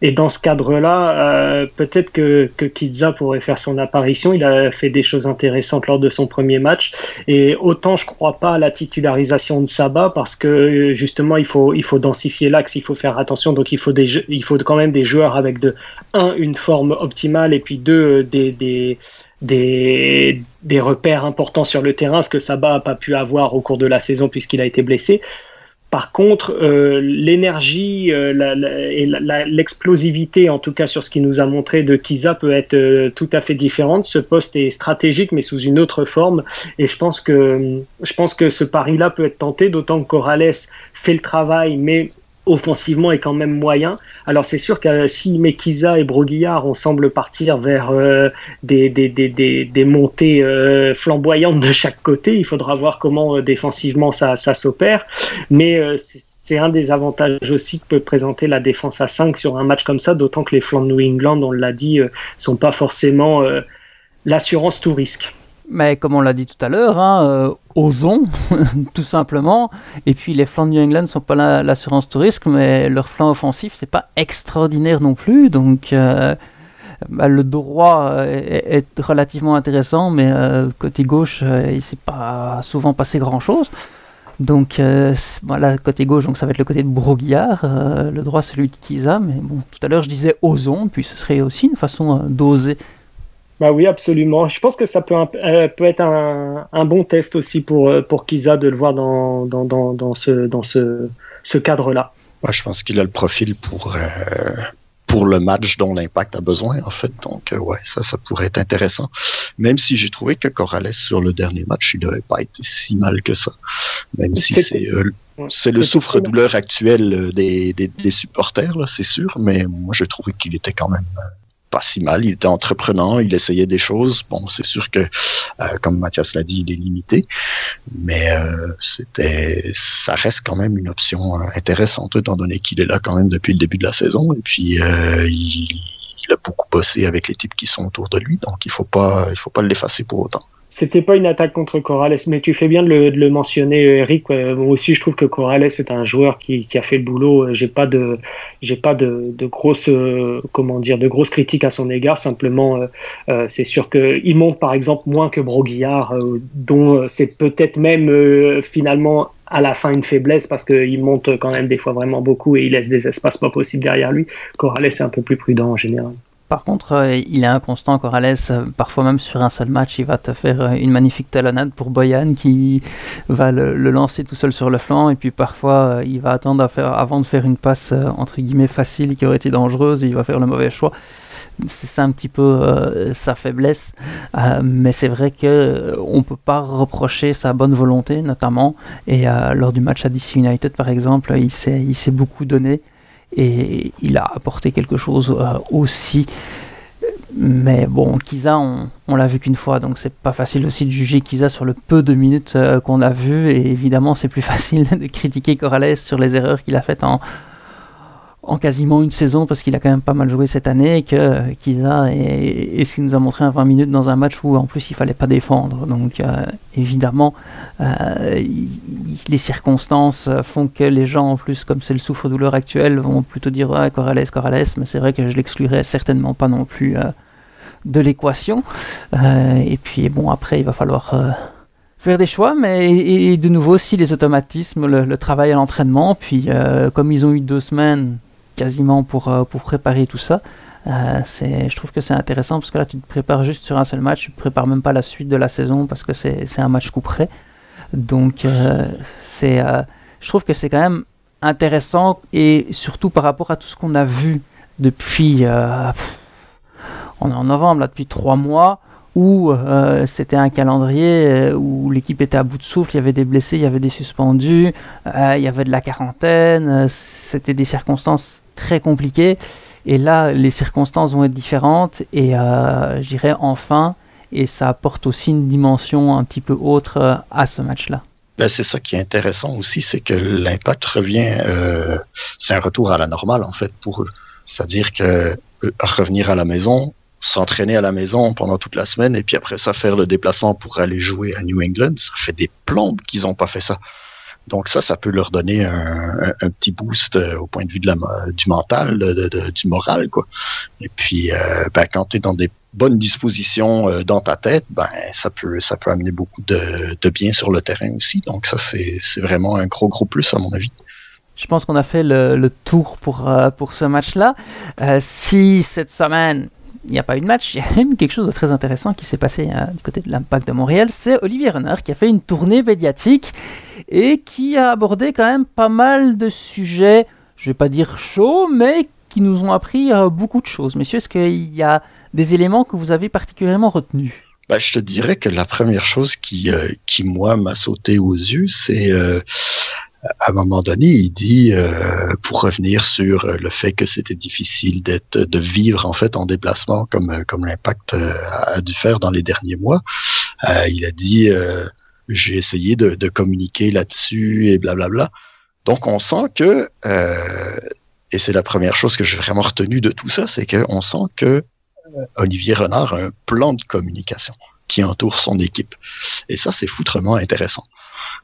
Et dans ce cadre-là, euh, peut-être que, que Kidza pourrait faire son apparition. Il a fait des choses intéressantes lors de son premier match. Et autant je crois pas à la titularisation de Saba parce que justement il faut, il faut densifier l'axe, il faut faire attention. Donc il faut, des, il faut quand même des joueurs avec de un une forme optimale et puis deux des, des des, repères importants sur le terrain, ce que Saba n'a pas pu avoir au cours de la saison puisqu'il a été blessé. Par contre, euh, l'énergie euh, et l'explosivité, en tout cas sur ce qu'il nous a montré de Kiza, peut être euh, tout à fait différente. Ce poste est stratégique, mais sous une autre forme. Et je pense que, je pense que ce pari-là peut être tenté, d'autant que Corrales fait le travail, mais offensivement est quand même moyen. Alors c'est sûr que si Mekiza et Broguillard on semble partir vers euh, des, des, des, des, montées euh, flamboyantes de chaque côté, il faudra voir comment euh, défensivement ça, ça s'opère. Mais c'est un des avantages aussi que peut présenter la défense à 5 sur un match comme ça, d'autant que les flancs de New England, on l'a dit, sont pas forcément l'assurance tout risque. Mais comme on l'a dit tout à l'heure, hein, euh, osons, tout simplement. Et puis les flancs de New England ne sont pas l'assurance touriste, mais leur flanc offensif, c'est pas extraordinaire non plus. Donc euh, bah, le droit est, relativement intéressant, mais euh, côté gauche, il s'est pas souvent passé grand chose. Donc voilà, côté gauche, donc ça va être le côté de Broguillard, le droit celui de Kiza, mais bon, tout à l'heure je disais osons, puis ce serait aussi une façon d'oser bah oui, absolument. Je pense que ça peut, euh, peut être un, un, bon test aussi pour, euh, pour Kiza de le voir dans, dans, dans, dans ce, dans ce, ce cadre-là. je pense qu'il a le profil pour, euh, pour le match dont l'impact a besoin, en fait. Donc, ouais, ça, ça pourrait être intéressant. Même si j'ai trouvé que Corrales, sur le dernier match, il n'avait pas été si mal que ça. Même si c'est c'est le souffre-douleur actuel des, des, des supporters, c'est sûr, mais moi, j'ai trouvé qu'il était quand même pas si mal. Il était entreprenant, il essayait des choses. Bon, c'est sûr que, euh, comme Mathias l'a dit, il est limité, mais euh, c'était, ça reste quand même une option euh, intéressante étant donné qu'il est là quand même depuis le début de la saison et puis il, il, a beaucoup bossé avec les types qui sont autour de lui, donc il faut pas, il faut pas l'effacer pour autant c'était pas une attaque contre Corrales, mais tu fais bien de le, mentionner, Eric. Moi aussi, je trouve que Corrales est un joueur qui, a fait le boulot. J'ai pas de, j'ai pas de, grosses, euh, comment dire, de grosses critiques à son égard. Simplement, euh, euh, c'est sûr qu'il monte par exemple moins que Broguillard, dont c'est peut-être même finalement à la fin une faiblesse parce qu'il monte quand même des fois vraiment beaucoup et il laisse des espaces pas possibles derrière lui. Corrales est un peu plus prudent en général Par contre, euh, il est inconstant Corrales. Euh, parfois même sur un seul match, il va te faire euh, une magnifique talonnade pour Boyan qui va le, lancer tout seul sur le flanc. Et puis parfois, il va attendre avant de faire une passe entre guillemets facile qui aurait été dangereuse, il va faire le mauvais choix. C'est ça un petit peu sa faiblesse. mais c'est vrai que on peut pas reprocher sa bonne volonté, notamment. Et lors du match à DC United, par exemple, il s'est beaucoup donné et il a apporté quelque chose euh, aussi. Mais bon, Kiza, on, l'a vu qu'une fois, donc c'est pas facile aussi de juger Kiza sur le peu de minutes euh, qu'on a vu. Et évidemment, c'est plus facile de critiquer Corrales sur les erreurs qu'il a faites en, en quasiment une saison parce qu'il a quand même pas mal joué cette année que Kiza et, et ce qu'il nous a montré en 20 minutes dans un match où en plus il fallait pas défendre donc euh, évidemment euh, les circonstances font que les gens en plus comme c'est le souffre-douleur actuel vont plutôt dire ah, Corrales mais c'est vrai que je l'exclurais certainement pas non plus euh, de l'équation et puis bon après il va falloir faire des choix, mais et, de nouveau aussi les automatismes, le, le travail à l'entraînement. Puis comme ils ont eu deux semaines quasiment pour, euh, pour préparer tout ça. Euh, je trouve que c'est intéressant parce que là tu te prépares juste sur un seul match, tu ne prépares même pas la suite de la saison parce que c'est, un match coup près. Donc euh, c'est, je trouve que c'est quand même intéressant et surtout par rapport à tout ce qu'on a vu depuis, on est en novembre là depuis trois mois où c'était un calendrier où l'équipe était à bout de souffle, il y avait des blessés, il y avait des suspendus, il y avait de la quarantaine, c'était des circonstances très compliqué. Et là, les circonstances vont être différentes et euh, enfin, et ça apporte aussi une dimension un petit peu autre euh, à ce match-là. Ben, c'est ça qui est intéressant aussi, c'est que l'impact revient, euh, c'est un retour à la normale en fait pour eux. C'est-à-dire que revenir à la maison, s'entraîner à la maison pendant toute la semaine et puis après ça faire le déplacement pour aller jouer à New England, ça fait des plombes qu'ils n'ont pas fait ça. Donc ça, ça peut leur donner un, petit boost euh, au point de vue du mental, du moral, quoi. Et puis, euh, ben, quand tu es dans des bonnes dispositions euh, dans ta tête, ben ça peut ça peut amener beaucoup de, de bien sur le terrain aussi. Donc ça, c'est vraiment un gros gros plus à mon avis. Je pense qu'on a fait le, tour pour, pour ce match-là. si cette semaine, il n'y a pas eu de match, il y a même quelque chose de très intéressant qui s'est passé du côté de l'impact de Montréal, c'est Olivier Renard qui a fait une tournée médiatique et qui a abordé quand même pas mal de sujets, je vais pas dire chauds, mais qui nous ont appris euh, beaucoup de choses. Messieurs, est-ce qu'il y a des éléments que vous avez particulièrement retenus? Bah, je te dirais que la première chose qui, euh, qui moi, m'a sauté aux yeux, c'est euh, à un moment donné, il dit, pour revenir sur le fait que c'était difficile de vivre en fait en déplacement comme, comme l'impact a dû faire dans les derniers mois, il a dit j'ai essayé de, communiquer là-dessus et blablabla. Donc on sent que, euh, et c'est la première chose que j'ai vraiment retenu de tout ça, c'est qu'on sent que euh, Olivier Renard a un plan de communication qui entoure son équipe. Et ça, c'est foutrement intéressant.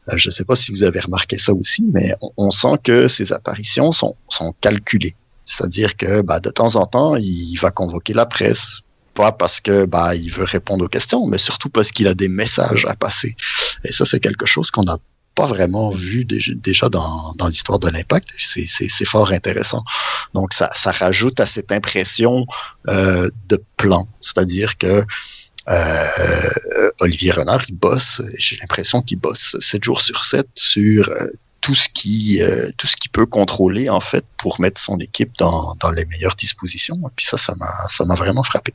Euh, je ne sais pas si vous avez remarqué ça aussi, mais on, sent que ses apparitions sont, sont calculées. C'est-à-dire que bah, de temps en temps, il va convoquer la presse pas parce que bah, il veut répondre aux questions, mais surtout parce qu'il a des messages à passer. Et ça, c'est quelque chose qu'on n'a pas vraiment vu déjà dans, dans l'histoire de l'impact. C'est fort intéressant. Donc, ça, rajoute à cette impression euh, de plan. C'est-à-dire que euh, Olivier Renard, il bosse, j'ai l'impression qu'il bosse 7 jours sur 7 sur euh, tout ce qui tout ce qui peut contrôler en fait pour mettre son équipe dans, dans les meilleures dispositions. Et puis ça, ça m'a ça m'a vraiment frappé.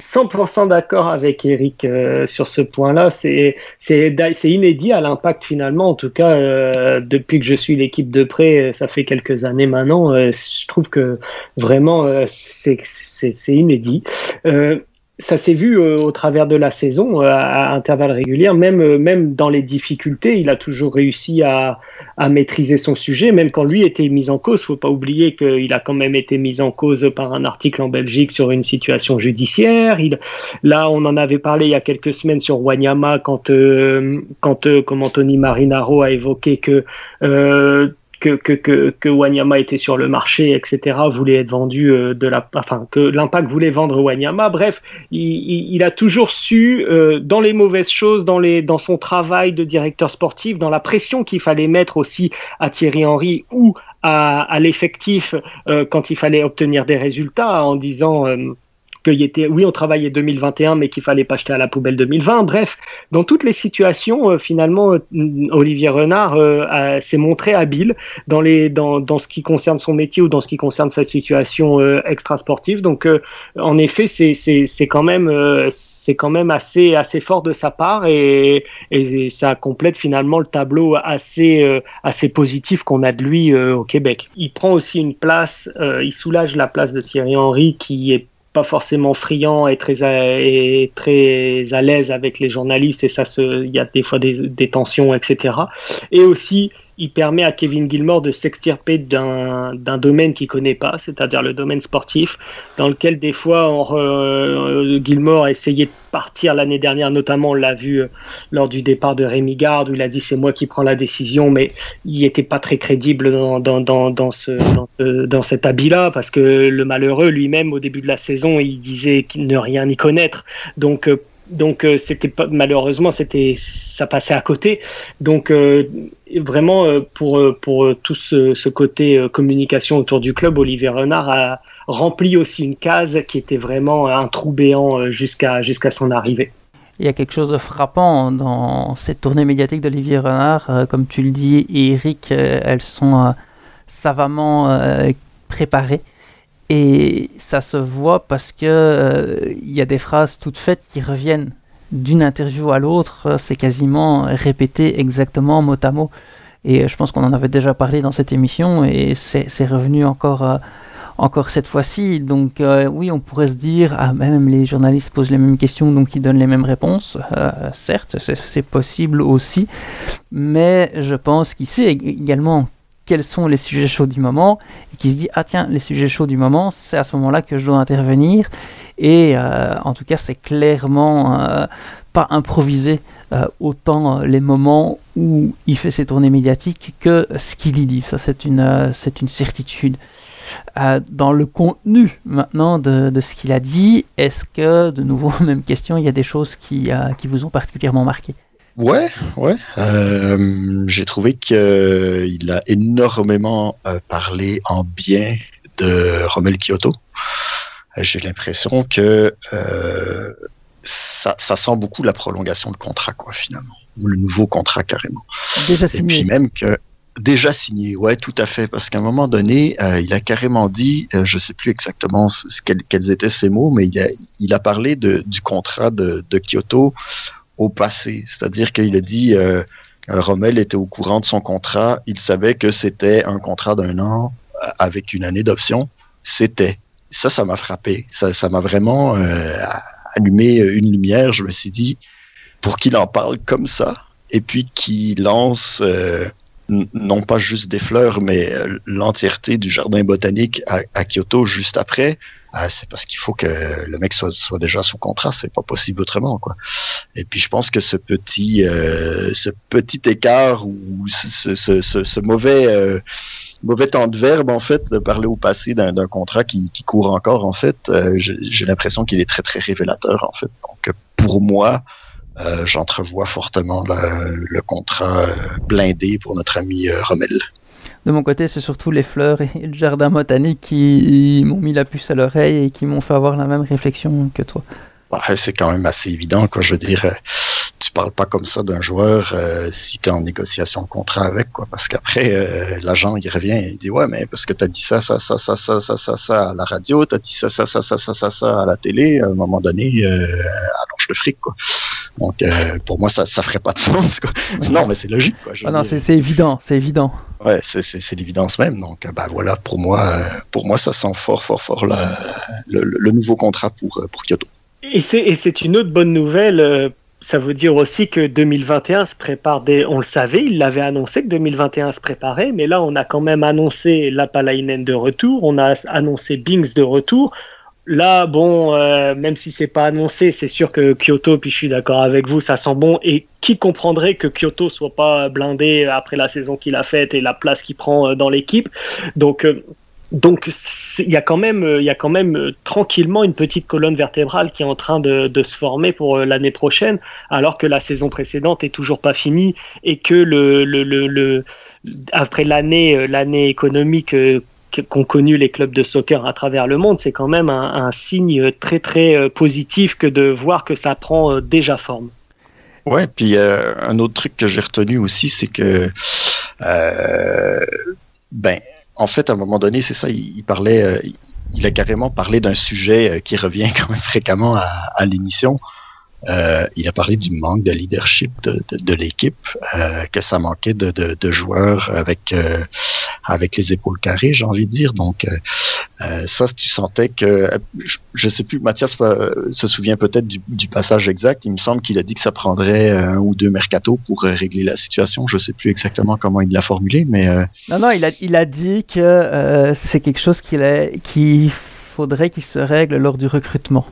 100% d'accord avec Eric euh, sur ce point-là. C'est inédit à l'impact finalement. En tout cas, euh, depuis que je suis l'équipe de près, ça fait quelques années maintenant. je trouve que vraiment c'est inédit ça s'est vu euh, au travers de la saison euh, à, intervalles réguliers, même, euh, même dans les difficultés, il a toujours réussi à, à, maîtriser son sujet, même quand lui était mis en cause. Faut pas oublier qu'il a quand même été mis en cause par un article en Belgique sur une situation judiciaire. Il, là, on en avait parlé il y a quelques semaines sur Wanyama quand, quand comme Anthony Marinaro a évoqué que que, que, que, Wanyama était sur le marché, etc., voulait être vendu euh, de la, enfin, que l'impact voulait vendre Wanyama. Bref, il, a toujours su, euh, dans les mauvaises choses, dans, les, dans son travail de directeur sportif, dans la pression qu'il fallait mettre aussi à Thierry Henry ou à, l'effectif euh, quand il fallait obtenir des résultats, en disant qu'il était, oui, on travaillait 2021, mais qu'il fallait pas jeter à la poubelle 2020. Bref, dans toutes les situations, euh, finalement, euh, Olivier Renard euh, s'est montré habile dans, les, dans, dans, ce qui concerne son métier ou dans ce qui concerne sa situation extra-sportive. Donc, en effet, c'est quand même, c'est quand même assez, assez fort de sa part et, et, ça complète finalement le tableau assez, assez positif qu'on a de lui au Québec. Il prend aussi une place, il soulage la place de Thierry Henry qui est pas forcément friand et très à, et très à l'aise avec les journalistes et ça il y a des fois des, des, tensions etc et aussi il permet à Kevin Gilmore de s'extirper d'un domaine qu'il connaît pas, c'est-à-dire le domaine sportif, dans lequel des fois on, euh, a essayé de partir l'année dernière, notamment on l'a vu euh, lors du départ de Rémi Garde, où il a dit c'est moi qui prends la décision, mais il n'était pas très crédible dans, dans, dans, dans ce, dans, cet habit-là, parce que le malheureux lui-même, au début de la saison, il disait ne rien y connaître. Donc euh, donc euh, c'était malheureusement c'était ça passait à côté. Donc euh, vraiment euh, pour pour tout ce, côté communication autour du club, Olivier Renard a rempli aussi une case qui était vraiment un trou béant jusqu'à jusqu'à son arrivée. Il y a quelque chose de frappant dans cette tournée médiatique d'Olivier Renard, comme tu le dis, Eric, elles sont savamment préparées. Et ça se voit parce que euh, il y a des phrases toutes faites qui reviennent d'une interview à l'autre. C'est quasiment répété exactement mot à mot. Et je pense qu'on en avait déjà parlé dans cette émission et c'est revenu encore, euh, encore cette fois-ci. Donc euh, oui, on pourrait se dire, ah, même les journalistes posent les mêmes questions, donc ils donnent les mêmes réponses. certes, c'est possible aussi. Mais je pense qu'il sait également quels sont les sujets chauds du moment et qui se dit ah tiens les sujets chauds du moment c'est à ce moment-là que je dois intervenir. Et euh, en tout cas c'est clairement euh, pas improvisé euh, autant les moments où il fait ses tournées médiatiques que ce qu'il y dit. Ça c'est une c'est une certitude. Dans le contenu maintenant de, de ce qu'il a dit est-ce que de nouveau même question il y a des choses qui, qui vous ont particulièrement marqué? Ouais, ouais. Euh, j'ai trouvé qu'il euh, a énormément euh, parlé en bien de Romel Kyoto. J'ai l'impression que ça, ça, sent beaucoup la prolongation de contrat, quoi, finalement. Ou le nouveau contrat, carrément. Déjà signé. Et puis même que. Déjà signé, ouais, tout à fait, parce qu'à un moment donné, il a carrément dit, je sais plus exactement ce, quels, étaient ses mots, mais il a, il a parlé de, du contrat de, de Kyoto au passé. C'est-à-dire qu'il a dit euh, Rommel était au courant de son contrat, il savait que c'était un contrat d'un an euh, avec une année d'option. C'était. Ça, ça m'a frappé. Ça, m'a vraiment euh, allumé une lumière. Je me suis dit, pour qu'il en parle comme ça, et puis qu'il lance non pas juste des fleurs, mais l'entièreté du jardin botanique à Kyoto juste après, ah, c'est parce qu'il faut que le mec soit, soit déjà sous contrat, c'est pas possible autrement quoi. Et puis je pense que ce petit euh, ce petit écart ou ce, ce, ce, ce mauvais euh, mauvais temps de verbe en fait de parler au passé d'un contrat qui, qui, court encore en fait, euh, j'ai l'impression qu'il est très très révélateur en fait. Donc pour moi, euh, j'entrevois fortement le, le contrat blindé pour notre ami Rommel de mon côté, c'est surtout les fleurs et le jardin botanique qui m'ont mis la puce à l'oreille et qui m'ont fait avoir la même réflexion que toi. c'est quand même assez évident, quoi. Je veux dire, euh, tu parles pas comme ça d'un joueur euh, si tu es en négociation de contrat avec, quoi. Parce qu'après, euh, l'agent, il revient et il dit Ouais, mais parce que tu as dit ça, ça, ça, ça, ça, ça, ça, ça à la radio, tu as dit ça, ça, ça, ça, ça, ça, ça à la télé, à un moment donné, allonge le fric, quoi. Donc, pour moi, ça, ça ferait pas de sens, quoi. non, mais c'est logique, quoi. Ah non, c'est évident, c'est évidient. Ouais, c'est l'évidence même. Donc, bah voilà, pour moi, pour moi, ça sent fort, fort, fort la, le, le, nouveau contrat pour, pour Kyoto. Et c'est une autre bonne nouvelle ça veut dire aussi que 2021 se prépare des... On le savait, il l'avait annoncé que 2021 se préparait, mais là, on a quand même annoncé Lapalainen de retour, on a annoncé Bings de retour. Là, bon, euh, même si c'est pas annoncé, c'est sûr que Kyoto, puis je suis d'accord avec vous, ça sent bon. Et qui comprendrait que Kyoto soit pas blindé après la saison qu'il a faite et la place qu'il prend euh, dans l'équipe? Donc, euh, donc il y a quand même, il y a quand même euh, tranquillement une petite colonne vertébrale qui est en train de, se former pour euh, l'année prochaine, alors que la saison précédente est toujours pas finie et que le, le, le, après l'année, euh, l'année économique qu'ont connu les clubs de soccer à travers le monde, c'est quand même un, signe très très positif que de voir que ça prend déjà forme. Ouais, puis un autre truc que j'ai retenu aussi, c'est que ben en fait à un moment donné, c'est ça, il, parlait, il a carrément parlé d'un sujet qui revient quand même fréquemment à l'émission. Euh, il a parlé du manque de leadership de, l'équipe, euh, que ça manquait de, joueurs avec euh, avec les épaules carrées, j'ai envie de dire. Donc ça, tu sentais que je, ne sais plus, Mathias se souvient peut-être du, passage exact. Il me semble qu'il a dit que ça prendrait un ou deux mercato pour régler la situation. Je sais plus exactement comment il l'a formulé, mais non, non, il a dit que c'est quelque chose qu'il qu'il faudrait qu'il se règle lors du recrutement.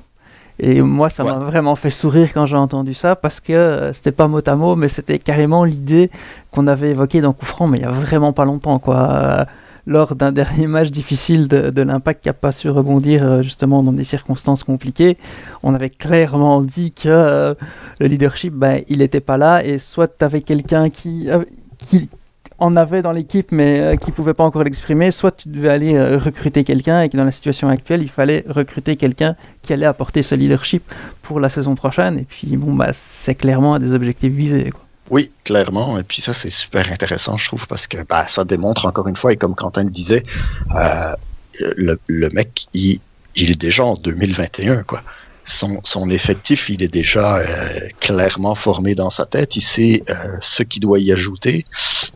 Et moi, ça m'a vraiment fait sourire quand j'ai entendu ça parce que euh, c'était pas mot à mot, mais c'était carrément l'idée qu'on avait évoquée dans Coup mais il y a vraiment pas longtemps, quoi. Euh, lors d'un dernier match difficile de, l'impact qui n'a pas su rebondir euh, justement dans des circonstances compliquées, on avait clairement dit que le leadership, ben, il n'était pas là et soit tu avais quelqu'un qui, qui, en avait dans l'équipe mais euh, qui pouvait pas encore l'exprimer, soit tu devais aller euh, recruter quelqu'un et que dans la situation actuelle, il fallait recruter quelqu'un qui allait apporter ce leadership pour la saison prochaine. Et puis bon, bah, c'est clairement des objectifs visés. Oui, clairement. Et puis ça, c'est super intéressant, je trouve, parce que bah, ça démontre encore une fois, et comme Quentin le disait, euh, le, le, mec, il, il, est déjà en 2021, quoi son, effectif, il est déjà euh, clairement formé dans sa tête. Il sait euh, ce qu'il doit y ajouter,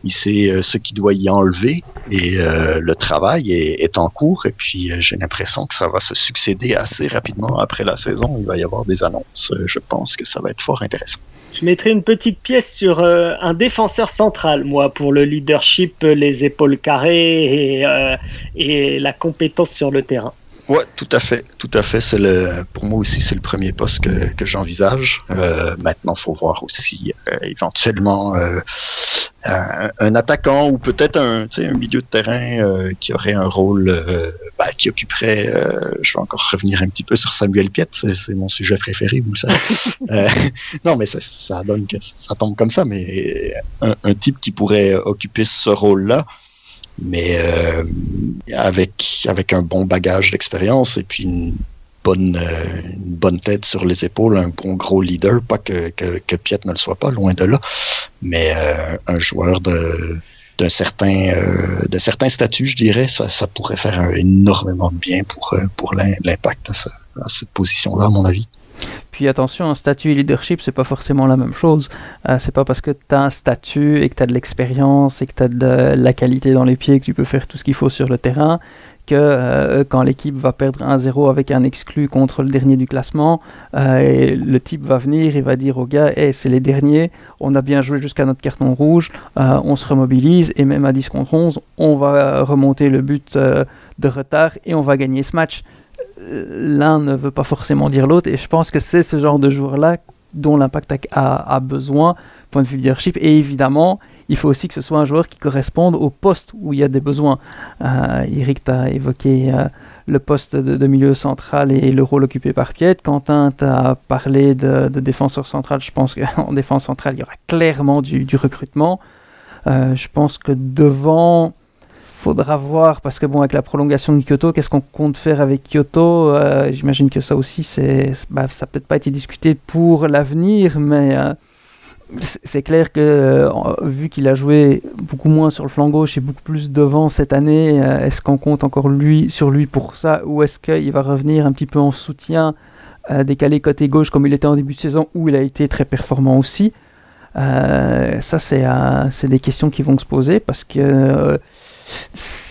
il sait euh, ce qu'il doit y enlever, et le travail est, en cours. Et puis, j'ai l'impression que ça va se succéder assez rapidement après la saison. Il va y avoir des annonces. Je pense que ça va être fort intéressant. Je mettrai une petite pièce sur un défenseur central, moi, pour le leadership, les épaules carrées et, et la compétence sur le terrain. Ouais, tout à fait, tout à fait. C'est le, pour moi aussi, c'est le premier poste que, que j'envisage. Euh, maintenant, faut voir aussi euh, éventuellement euh, un, attaquant ou peut-être un, un milieu de terrain euh, qui aurait un rôle, euh, bah, qui occuperait. je vais encore revenir un petit peu sur Samuel Piet, c'est, mon sujet préféré, vous le savez. non, mais ça, ça donne que ça tombe comme ça, mais un, un type qui pourrait occuper ce rôle-là mais euh, avec, avec un bon bagage d'expérience et puis une bonne, euh, une bonne tête sur les épaules, un bon gros leader, pas que, que, que Piet ne le soit pas, loin de là, mais euh, un joueur de d'un certain, euh, certain statut, je dirais, ça, ça pourrait faire énormément de bien pour, pour l'impact à, cette position-là, à mon avis. Puis attention, un statut et leadership, c'est pas forcément la même chose. Euh, c'est pas parce que tu as un statut et que tu as de l'expérience et que tu as de la qualité dans les pieds que tu peux faire tout ce qu'il faut sur le terrain que euh, quand l'équipe va perdre 1-0 avec un exclu contre le dernier du classement, euh, le type va venir et va dire aux gars hey, c'est les derniers, on a bien joué jusqu'à notre carton rouge, on se remobilise et même à 10 contre 11, on va remonter le but de retard et on va gagner ce match l'un ne veut pas forcément dire l'autre, et je pense que c'est ce genre de joueur-là dont l'impact a, besoin, point de vue leadership, et évidemment, il faut aussi que ce soit un joueur qui corresponde au poste où il y a des besoins. Euh, Eric t'a évoqué euh, le poste de, milieu central et le rôle occupé par Piet. Quentin t'a parlé de, défenseur central. Je pense qu'en défense centrale, il y aura clairement du, recrutement. Euh, je pense que devant, faudra voir parce que bon avec la prolongation de Kyoto, qu'est-ce qu'on compte faire avec Kyoto? Euh, J'imagine que ça aussi c'est bah, ça peut-être pas été discuté pour l'avenir, mais euh, c'est clair que euh, vu qu'il a joué beaucoup moins sur le flanc gauche et beaucoup plus devant cette année, est-ce qu'on compte encore lui sur lui pour ça? Ou est-ce qu'il va revenir un petit peu en soutien décalé côté gauche comme il était en début de saison où il a été très performant aussi? Ça, c'est des questions qui vont se poser parce que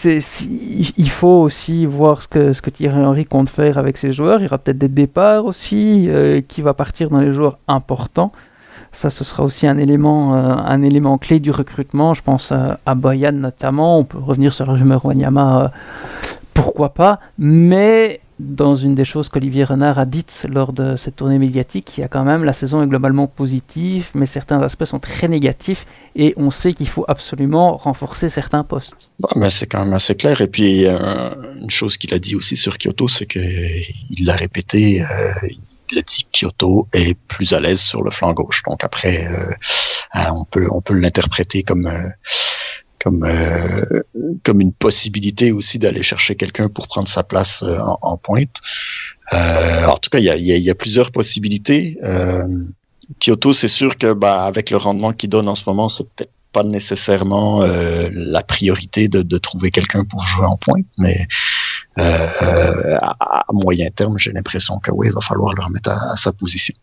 il faut aussi voir ce que, Thierry Henry compte faire avec ses joueurs. Il y aura peut-être des départs aussi, euh, qui va partir dans les joueurs importants. Ça, ce sera aussi un élément, euh, clé du recrutement. Je pense à Boyan notamment. On peut revenir sur le rumeur Wanyama, euh, pourquoi pas. Mais dans une des choses qu'Olivier Renard a dites lors de cette tournée médiatique, il y a quand même la saison est globalement positive, mais certains aspects sont très négatifs et on sait qu'il faut absolument renforcer certains postes. Bah, mais c'est quand même assez clair. Et puis euh, une chose qu'il a dit aussi sur Kyoto, c'est qu'il l'a répété. Euh, il a dit que Kyoto est plus à l'aise sur le flanc gauche. Donc après, euh, hein, on peut on peut l'interpréter comme comme comme une possibilité aussi d'aller chercher quelqu'un pour prendre sa place en, pointe. en tout cas, il y a, plusieurs possibilités. Kyoto, c'est sûr que bah, avec le rendement qu'il donne en ce moment, c'est peut-être pas nécessairement euh, la priorité de, trouver quelqu'un pour jouer en pointe, mais euh, à, moyen terme, j'ai l'impression que oui, il va falloir le remettre à, sa position.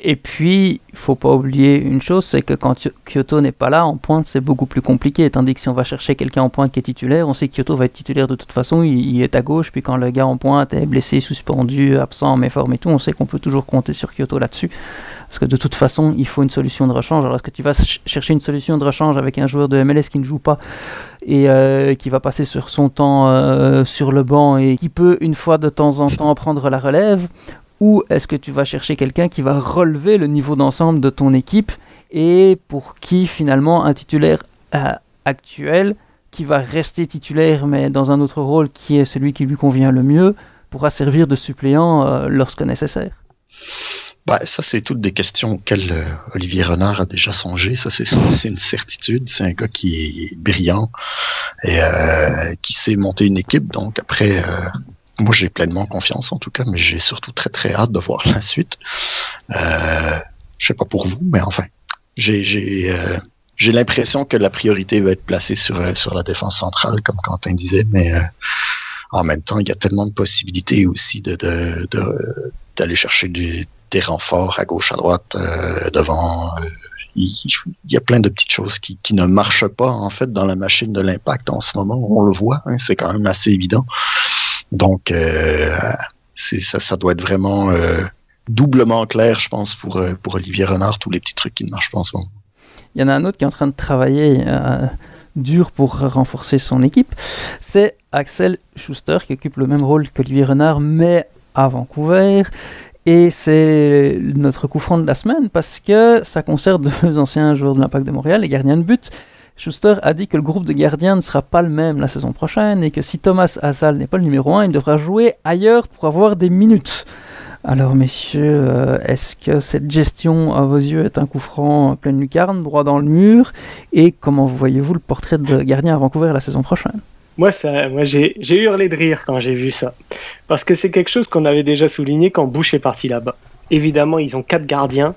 Et puis, il faut pas oublier une chose, c'est que quand Kyoto n'est pas là, en pointe, c'est beaucoup plus compliqué. Tandis que si on va chercher quelqu'un en pointe qui est titulaire, on sait que Kyoto va être titulaire de toute façon, il, est à gauche, puis quand le gars en pointe est blessé, suspendu, absent, méforme et tout, on sait qu'on peut toujours compter sur Kyoto là-dessus. Parce que de toute façon, il faut une solution de rechange. Alors, est-ce que tu vas chercher une solution de rechange avec un joueur de MLS qui ne joue pas et euh, qui va passer sur son temps euh, sur le banc et qui peut, une fois de temps en temps, prendre la relève? Ou est-ce que tu vas chercher quelqu'un qui va relever le niveau d'ensemble de ton équipe et pour qui, finalement, un titulaire euh, actuel qui va rester titulaire mais dans un autre rôle qui est celui qui lui convient le mieux pourra servir de suppléant lorsque nécessaire? Bah, ça, c'est toutes des questions auxquelles euh, Olivier Renard a déjà songé. Ça, c'est une certitude. C'est un gars qui est brillant et euh, qui sait monter une équipe. Donc, après, euh, moi, j'ai pleinement confiance, en tout cas, mais j'ai surtout très, très hâte de voir la suite. Euh, je sais pas pour vous, mais enfin, j'ai j'ai l'impression que la priorité va être placée sur, sur la défense centrale, comme Quentin disait, mais en même temps, il y a tellement de possibilités aussi de, de, d'aller chercher des renforts à gauche, à droite, euh, devant. Euh, il, y a plein de petites choses qui, qui, ne marchent pas en fait dans la machine de l'impact en ce moment. On le voit, hein, c'est quand même assez évident. Donc, euh, ça, doit être vraiment doublement clair, je pense, pour, pour Olivier Renard, tous les petits trucs qui ne marchent pas en ce moment. Il y en a un autre qui est en train de travailler dur pour renforcer son équipe. C'est Axel Schuster qui occupe le même rôle qu'Olivier Renard, mais à Vancouver. Et c'est notre coup franc de la semaine parce que ça concerne deux anciens joueurs de l'Impact de Montréal, les gardiens de but. Schuster a dit que le groupe de gardiens ne sera pas le même la saison prochaine et que si Thomas Hazal n'est pas le numéro 1, il devra jouer ailleurs pour avoir des minutes. Alors messieurs, euh, est-ce que cette gestion à vos yeux est un coup franc pleine lucarne, droit dans le mur? Et comment voyez-vous le portrait de gardien à Vancouver la saison prochaine? Moi, ça, moi j'ai hurlé de rire quand j'ai vu ça. Parce que c'est quelque chose qu'on avait déjà souligné quand Bush est parti là-bas. Évidemment, ils ont quatre gardiens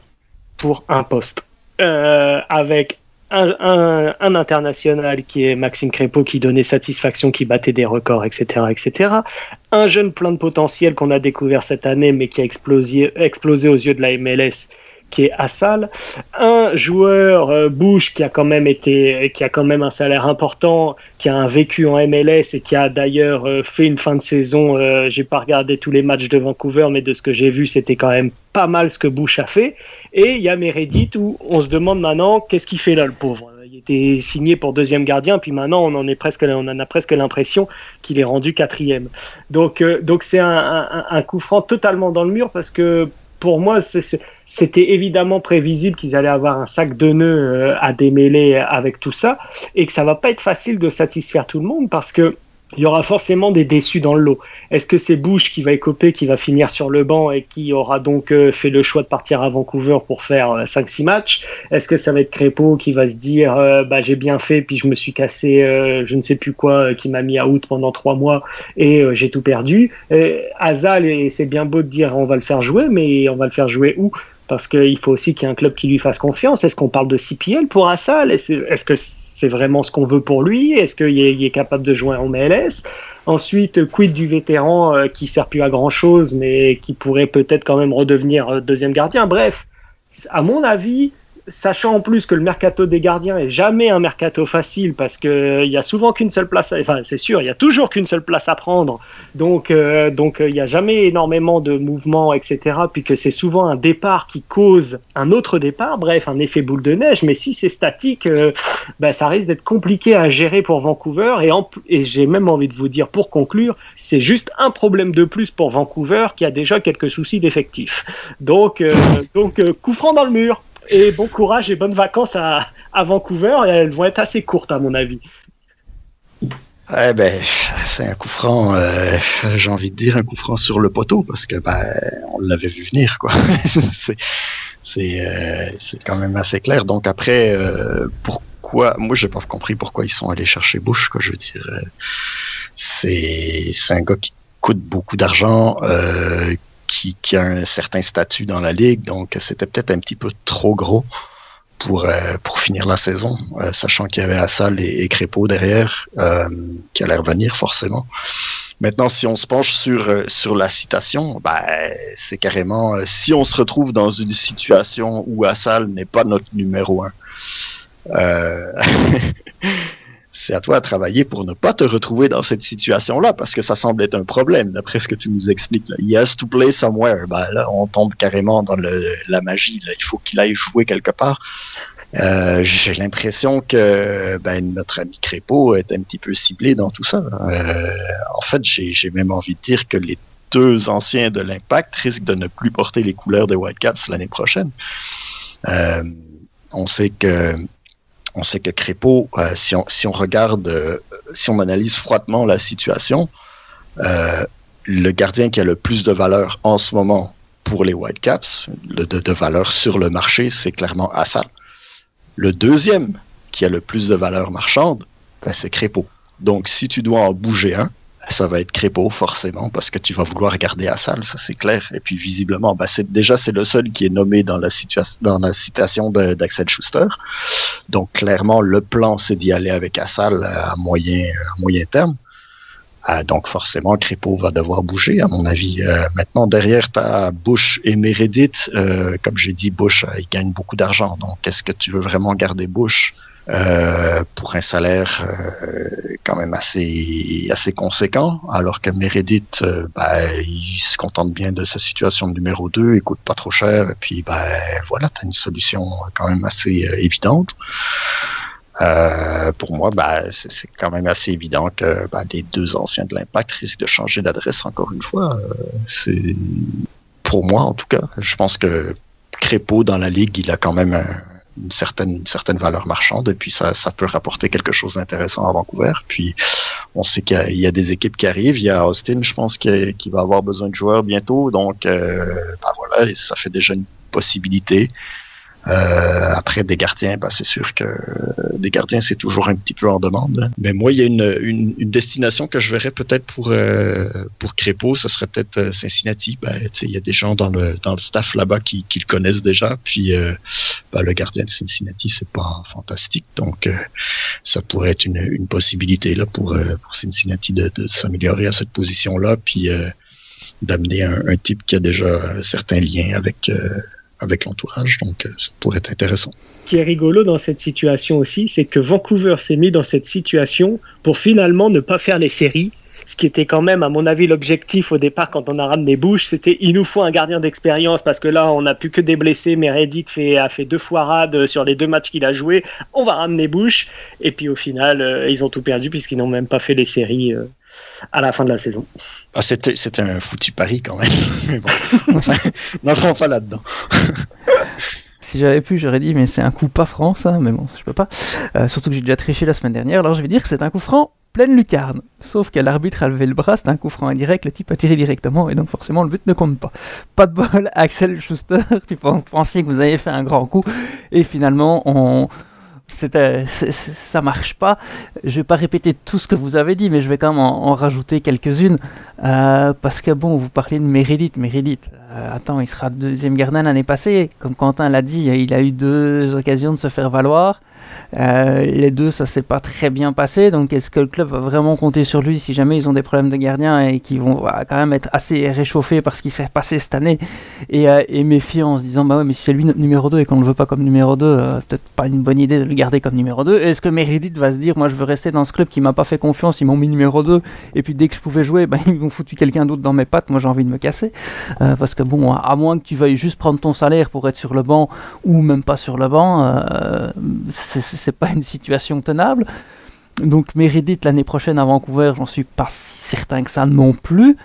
pour un poste. Euh, avec un, international qui est Maxime Crépeau qui donnait satisfaction, qui battait des records, etc. etc. Un jeune plein de potentiel qu'on a découvert cette année mais qui a explosé, explosé aux yeux de la MLS qui est Assal, un joueur euh, Bush qui a quand même été, qui a quand même un salaire important, qui a un vécu en MLS et qui a d'ailleurs euh, fait une fin de saison. Euh, j'ai pas regardé tous les matchs de Vancouver, mais de ce que j'ai vu, c'était quand même pas mal ce que Bush a fait. Et il y a Meredith où on se demande maintenant qu'est-ce qu'il fait là, le pauvre? Il était signé pour deuxième gardien, puis maintenant on en est presque, on en a presque l'impression qu'il est rendu quatrième. Donc, donc c'est un, un, un coup franc totalement dans le mur parce que pour moi, c'était évidemment prévisible qu'ils allaient avoir un sac de nœuds euh, à démêler avec tout ça et que ça va pas être facile de satisfaire tout le monde parce que il y aura forcément des déçus dans le lot. Est-ce que c'est Bush qui va écoper, qui va finir sur le banc et qui aura donc euh, fait le choix de partir à Vancouver pour faire 5-6 euh, matchs? Est-ce que ça va être Crépeau qui va se dire euh, bah, j'ai bien fait, puis je me suis cassé je ne sais plus quoi, qui m'a mis à out pendant 3 mois et j'ai tout perdu? Azal, c'est bien beau de dire on va le faire jouer, mais on va le faire jouer où? Parce qu'il faut aussi qu'il y ait un club qui lui fasse confiance. Est-ce qu'on parle de CPL pour Azal Est-ce que c'est vraiment ce qu'on veut pour lui Est-ce qu'il est, capable de jouer en MLS Ensuite, quid du vétéran euh, qui sert plus à grand chose, mais qui pourrait peut-être quand même redevenir euh, deuxième gardien? Bref, à mon avis, sachant en plus que le mercato des gardiens est jamais un mercato facile parce que euh, il y a souvent qu'une seule place, enfin c'est sûr, il y a toujours qu'une seule place à prendre, donc euh, donc euh, il n'y a jamais énormément de mouvements, etc. Puis que c'est souvent un départ qui cause un autre départ, bref, un effet boule de neige. Mais si c'est statique, ben, ça risque d'être compliqué à gérer pour Vancouver. Et, et j'ai même envie de vous dire pour conclure, c'est juste un problème de plus pour Vancouver qui a déjà quelques soucis d'effectifs. Donc donc coup franc dans le mur et bon courage et bonnes vacances à, Vancouver. Elles vont être assez courtes à mon avis. Eh ben, c'est un coup franc, euh, j'ai envie de dire un coup franc sur le poteau parce que ben, on l'avait vu venir quoi. c'est euh, c'est quand même assez clair. Donc après, euh, pour pourquoi. Moi, j'ai pas compris pourquoi ils sont allés chercher Bush. Quoi, je veux dire, c'est c'est un gars qui coûte beaucoup d'argent, qui, a un certain statut dans la ligue, donc c'était peut-être un petit peu trop gros pour euh, pour finir la saison, euh, sachant qu'il y avait Assal et, et Crépeau derrière euh, qui allaient revenir forcément. Maintenant, si on se penche sur sur la citation, ben, c'est carrément si on se retrouve dans une situation où Assal n'est pas notre numéro un. C'est à toi de travailler pour ne pas te retrouver dans cette situation-là, parce que ça semble être un problème, d'après ce que tu nous expliques. Là. He has to play somewhere. Ben, là, on tombe carrément dans la magie. Il faut qu'il aille jouer quelque part. Euh, J'ai l'impression que ben, notre ami Crépeau est un petit peu ciblé dans tout ça. Euh, en fait, j'ai même envie de dire que les deux anciens de l'Impact risquent de ne plus porter les couleurs des Whitecaps l'année prochaine. Euh, on sait que on sait que Crépeau, euh, si, on, regarde, euh, si on analyse froidement la situation, euh, le gardien qui a le plus de valeur en ce moment pour les Whitecaps, de valeur sur le marché, c'est clairement Assal. Le deuxième qui a le plus de valeur marchande, ben, c'est Crépeau. Donc, si tu dois en bouger un, ça va être Crépeau forcément parce que tu vas vouloir garder Assal, ça c'est clair. Et puis visiblement, bah déjà c'est le seul qui est nommé dans la la citation d'Axel Schuster. Donc clairement le plan c'est d'y aller avec Assal à moyen moyen terme. Ah, donc forcément Crépeau va devoir bouger à mon avis. Euh, maintenant derrière tu as Bush et Meredith. Euh, comme j'ai dit, Bush il gagne beaucoup d'argent. Donc est-ce que tu veux vraiment garder Bush? Euh, pour un salaire euh, quand même assez assez conséquent, alors que Meredith, euh, ben, il se contente bien de sa situation de numéro 2, il coûte pas trop cher, et puis ben voilà, tu as une solution quand même assez euh, évidente. Euh, pour moi, ben, c'est quand même assez évident que ben, les deux anciens de l'Impact risquent de changer d'adresse encore une fois. c'est pour moi en tout cas. Je pense que Crépeau dans la ligue, il a quand même un, une certaine, une certaine valeur marchande et puis ça, ça peut rapporter quelque chose d'intéressant à Vancouver. Puis on sait qu'il y, y, a des équipes qui arrivent. Il y a Austin, je pense, qui, qui va avoir besoin de joueurs bientôt. Donc euh, ben voilà, ça fait déjà une possibilité. Euh, après des gardiens, bah, c'est sûr que des gardiens c'est toujours un petit peu en demande. Mais moi, il y a une, une, une destination que je verrais peut-être pour euh, pour Crépeau, ce serait peut-être Cincinnati. Ben, il y a des gens dans le dans le staff là-bas qui, qui le connaissent déjà. Puis euh, ben, le gardien de Cincinnati, c'est pas fantastique, donc euh, ça pourrait être une, une possibilité là pour pour Cincinnati de, de s'améliorer à cette position-là, puis d'amener un, un, type qui a déjà certains liens avec avec l'entourage, donc ça pourrait être intéressant. Ce qui est rigolo dans cette situation aussi, c'est que Vancouver s'est mis dans cette situation pour finalement ne pas faire les séries. Ce qui était quand même, à mon avis, l'objectif au départ quand on a ramené Bush, c'était il nous faut un gardien d'expérience parce que là, on n'a plus que des blessés. Meredith fait, a fait deux fois rade sur les deux matchs qu'il a joué. On va ramener Bush. Et puis au final, euh, ils ont tout perdu puisqu'ils n'ont même pas fait les séries euh, à la fin de la saison. Ah, c'était, c'était un foutu pari quand même. Mais bon, n'entrons pas là-dedans. si j'avais pu, j'aurais dit, mais c'est un coup pas franc, ça, mais bon, je peux pas. Euh, surtout que j'ai déjà triché la semaine dernière, alors je vais dire que c'est un coup franc pleine lucarne. Sauf que l'arbitre a levé le bras, c'est un coup franc indirect, le type a tiré directement, et donc forcément le but ne compte pas. Pas de bol, Axel Schuster, puis vous pensiez que vous avez fait un grand coup, et finalement on c'était, ça marche pas. Je vais pas répéter tout ce que vous avez dit, mais je vais quand même en, rajouter quelques-unes. Euh, parce que bon, vous parliez de Meredith. Meredith, euh, attends, il sera deuxième gardien l'année passée. Comme Quentin l'a dit, il a eu deux occasions de se faire valoir. Euh, les deux, ça s'est pas très bien passé. Donc, est-ce que le club va vraiment compter sur lui si jamais ils ont des problèmes de gardien et qu'ils vont quand même être assez réchauffés par ce qui s'est passé cette année et, euh, en se disant bah ouais, mais si c'est lui notre numéro 2 et qu'on le veut pas comme numéro 2, euh, peut-être pas une bonne idée de le garder comme numéro 2. Est-ce que Meredith va se dire moi je veux rester dans ce club qui m'a pas fait confiance, ils m'ont mis numéro 2 et puis dès que je pouvais jouer, bah, ils m'ont foutu quelqu'un d'autre dans mes pattes, moi j'ai envie de me casser. Euh, parce que bon, à moins que tu veuilles juste prendre ton salaire pour être sur le banc ou même pas sur le banc, c'est pas une situation tenable. Donc Meredith l'année prochaine à Vancouver, j'en suis pas si certain que ça non plus.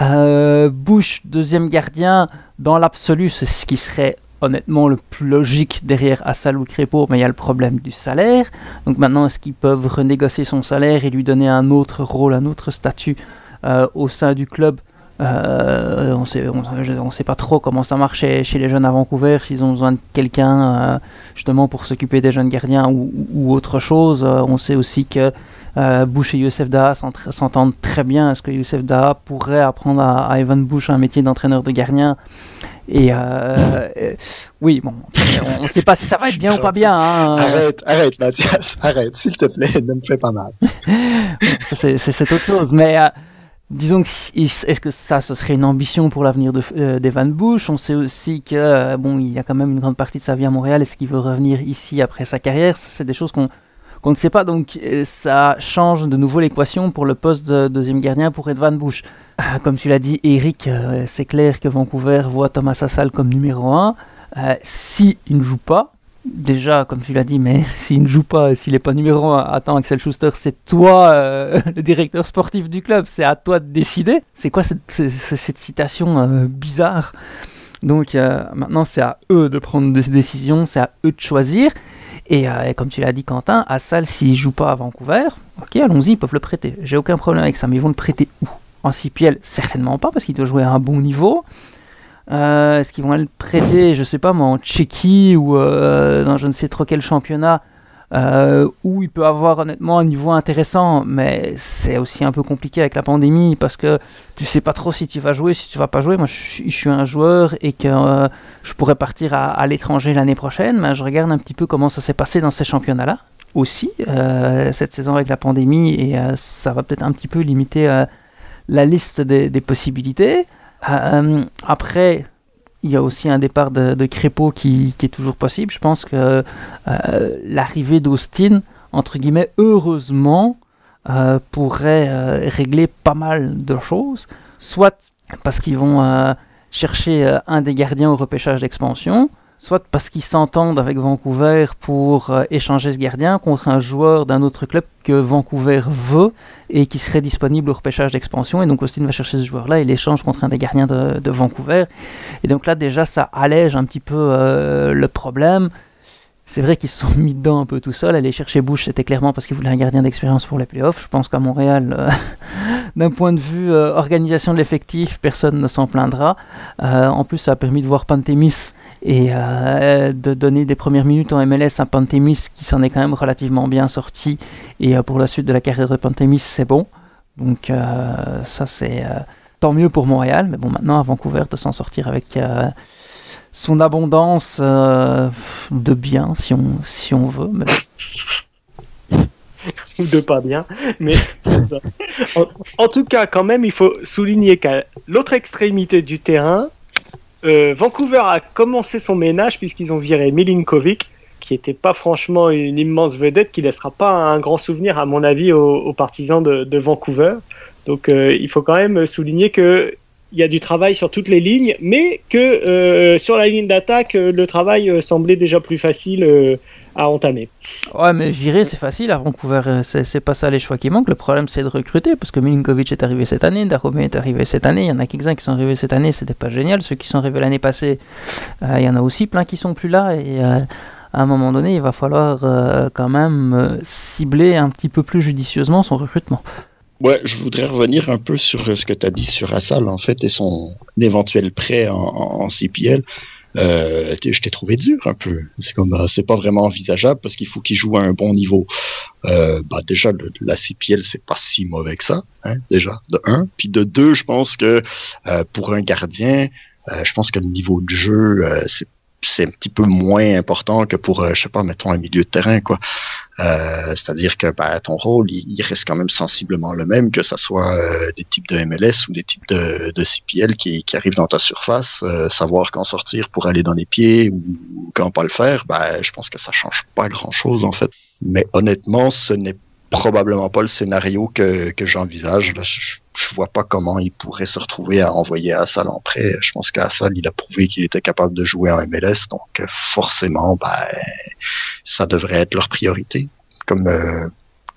Euh, Bush, deuxième gardien, dans l'absolu, c'est ce qui serait honnêtement le plus logique derrière Assal ou Crépeau, mais il y a le problème du salaire. Donc maintenant, est-ce qu'ils peuvent renégocier son salaire et lui donner un autre rôle, un autre statut euh, au sein du club? Euh, on sait, on, sait pas trop comment ça marche chez, les jeunes à Vancouver, s'ils ont besoin de quelqu'un euh, justement pour s'occuper des jeunes gardiens ou, autre chose. Euh, on sait aussi que Bush et Youssef Daha s'entendent très bien. Est-ce que Youssef Daha pourrait apprendre à, Evan Bush un métier d'entraîneur de gardien? Et oui, bon, on ne sait pas si ça va être bien ou pas bien. Hein. Arrête, arrête, Mathias, arrête, s'il te plaît, ne me fais pas mal. c'est autre chose, mais disons que est-ce que ça, ce serait une ambition pour l'avenir euh, d'Evan Bush? On sait aussi que euh, bon, il y a quand même une grande partie de sa vie à Montréal. Est-ce qu'il veut revenir ici après sa carrière? C'est des choses qu'on ne sait pas. Donc euh, ça change de nouveau l'équation pour le poste de deuxième gardien pour Evan Bush. Comme tu l'as dit, Eric, c'est clair que Vancouver voit Thomas Hassal comme numéro 1. S'il ne joue pas, déjà, comme tu l'as dit, mais s'il ne joue pas, s'il n'est pas numéro 1, attends, Axel Schuster, c'est toi euh, le directeur sportif du club, c'est à toi de décider. C'est quoi cette, citation euh, bizarre? Donc euh, maintenant, c'est à eux de prendre des décisions, c'est à eux de choisir. Et, comme tu l'as dit, Quentin, à Salle, s'il joue pas à Vancouver, ok, allons-y, ils peuvent le prêter. J'ai aucun problème avec ça, mais ils vont le prêter où? En CPL, certainement pas, parce qu'il doit jouer à un bon niveau. Euh, est-ce qu'ils vont le prêter, je sais pas moi, en Tchéquie ou euh, dans je ne sais trop quel championnat euh, où il peut avoir honnêtement un niveau intéressant, mais c'est aussi un peu compliqué avec la pandémie parce que tu sais pas trop si tu vas jouer, si tu vas pas jouer. Moi, je, suis un joueur et que je pourrais partir à, l'étranger l'année prochaine, mais je regarde un petit peu comment ça s'est passé dans ces championnats-là aussi cette saison avec la pandémie et ça va peut-être un petit peu limiter la liste des possibilités. Euh, après, il y a aussi un départ de, de Crépeau qui, est toujours possible. Je pense que euh, l'arrivée d'Austin, entre guillemets, heureusement, euh, pourrait régler pas mal de choses. Soit parce qu'ils vont chercher un des gardiens au repêchage d'expansion, soit parce qu'ils s'entendent avec Vancouver pour euh, échanger ce gardien contre un joueur d'un autre club que Vancouver veut et qui serait disponible au repêchage d'expansion. Et donc Austin va chercher ce joueur-là et l'échange contre un des gardiens de, Vancouver. Et donc là déjà ça allège un petit peu euh, le problème. C'est vrai qu'ils se sont mis dedans un peu tout seuls. Aller chercher Bush, c'était clairement parce qu'ils voulaient un gardien d'expérience pour les playoffs. Je pense qu'à Montréal, euh, d'un point de vue organisation de l'effectif, personne ne s'en plaindra. en plus, ça a permis de voir Pantémis et euh, de donner des premières minutes en MLS à Pantémis qui s'en est quand même relativement bien sorti. Et euh, pour la suite de la carrière de Pantémis c'est bon. Donc euh, ça c'est tant mieux pour Montréal. Mais bon maintenant à Vancouver de s'en sortir avec son abondance de bien si on, si on veut. Ou de pas bien mais en tout cas quand même il faut souligner qu'à l'autre extrémité du terrain euh, Vancouver a commencé son ménage puisqu'ils ont viré Milinkovic, qui n'était pas franchement une immense vedette, qui laissera pas un grand souvenir, à mon avis, aux, partisans de, Vancouver. Donc euh, il faut quand même souligner que il y a du travail sur toutes les lignes, mais que euh, sur la ligne d'attaque, le travail semblait déjà plus facile à entamer. Ouais, mais virer, c'est facile à Vancouver. Euh, c'est pas ça les choix qui manquent. Le problème, c'est de recruter. Parce que Milinkovic est arrivé cette année, Darome est arrivé cette année. Il y en a quelques-uns qui sont arrivés cette année, c'était pas génial. Ceux qui sont arrivés l'année passée, euh, il y en a aussi plein qui sont plus là. Et euh, à un moment donné, il va falloir quand même cibler un petit peu plus judicieusement son recrutement. Ouais, je voudrais revenir un peu sur ce que tu as dit sur Assal, en fait, et son éventuel prêt en, en CPL euh, je t'ai trouvé dur un peu. C'est comme, euh, c'est pas vraiment envisageable parce qu'il faut qu'il joue à un bon niveau. Euh, bah déjà, la CPL, c'est pas si mauvais que ça, hein, déjà, de un. Puis de deux, je pense que euh, pour un gardien, euh, je pense que le niveau de jeu, c'est c'est un petit peu moins important que pour, je sais pas, mettons un milieu de terrain, quoi. Euh, c'est-à-dire que ben, ton rôle, il, reste quand même sensiblement le même, que ce soit euh, des types de MLS ou des types de, de CPL qui, qui, arrivent dans ta surface, euh, savoir quand sortir pour aller dans les pieds ou quand pas le faire, ben, je pense que ça change pas grand-chose en fait. Mais honnêtement, ce n'est probablement pas le scénario que, que j'envisage. Je, je vois pas comment il pourrait se retrouver à envoyer Assal en prêt. Je pense qu'Assal, il a prouvé qu'il était capable de jouer en MLS, donc forcément, ben, ça devrait être leur priorité, comme euh,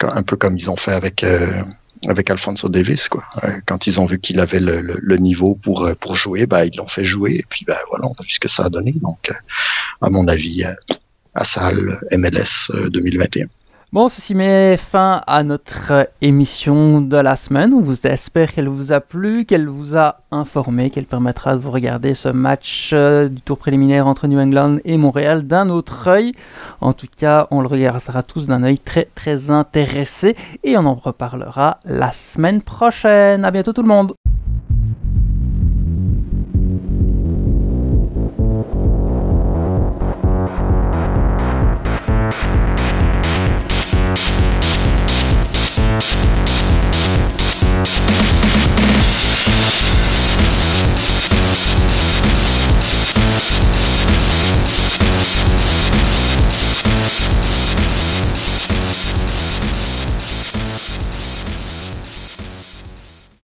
un peu comme ils ont fait avec euh, avec Alfonso Davis, quoi. Euh, quand ils ont vu qu'il avait le, niveau pour pour jouer, ben, ils l'ont fait jouer, et puis ben voilà, on a vu ce que ça a donné. Donc, à mon avis, Assal MLS 2021. Bon, ceci met fin à notre émission de la semaine. On vous espère qu'elle vous a plu, qu'elle vous a informé, qu'elle permettra de vous regarder ce match euh, du tour préliminaire entre New England et Montréal d'un autre œil. En tout cas, on le regardera tous d'un œil très très intéressé et on en reparlera la semaine prochaine. À bientôt tout le monde.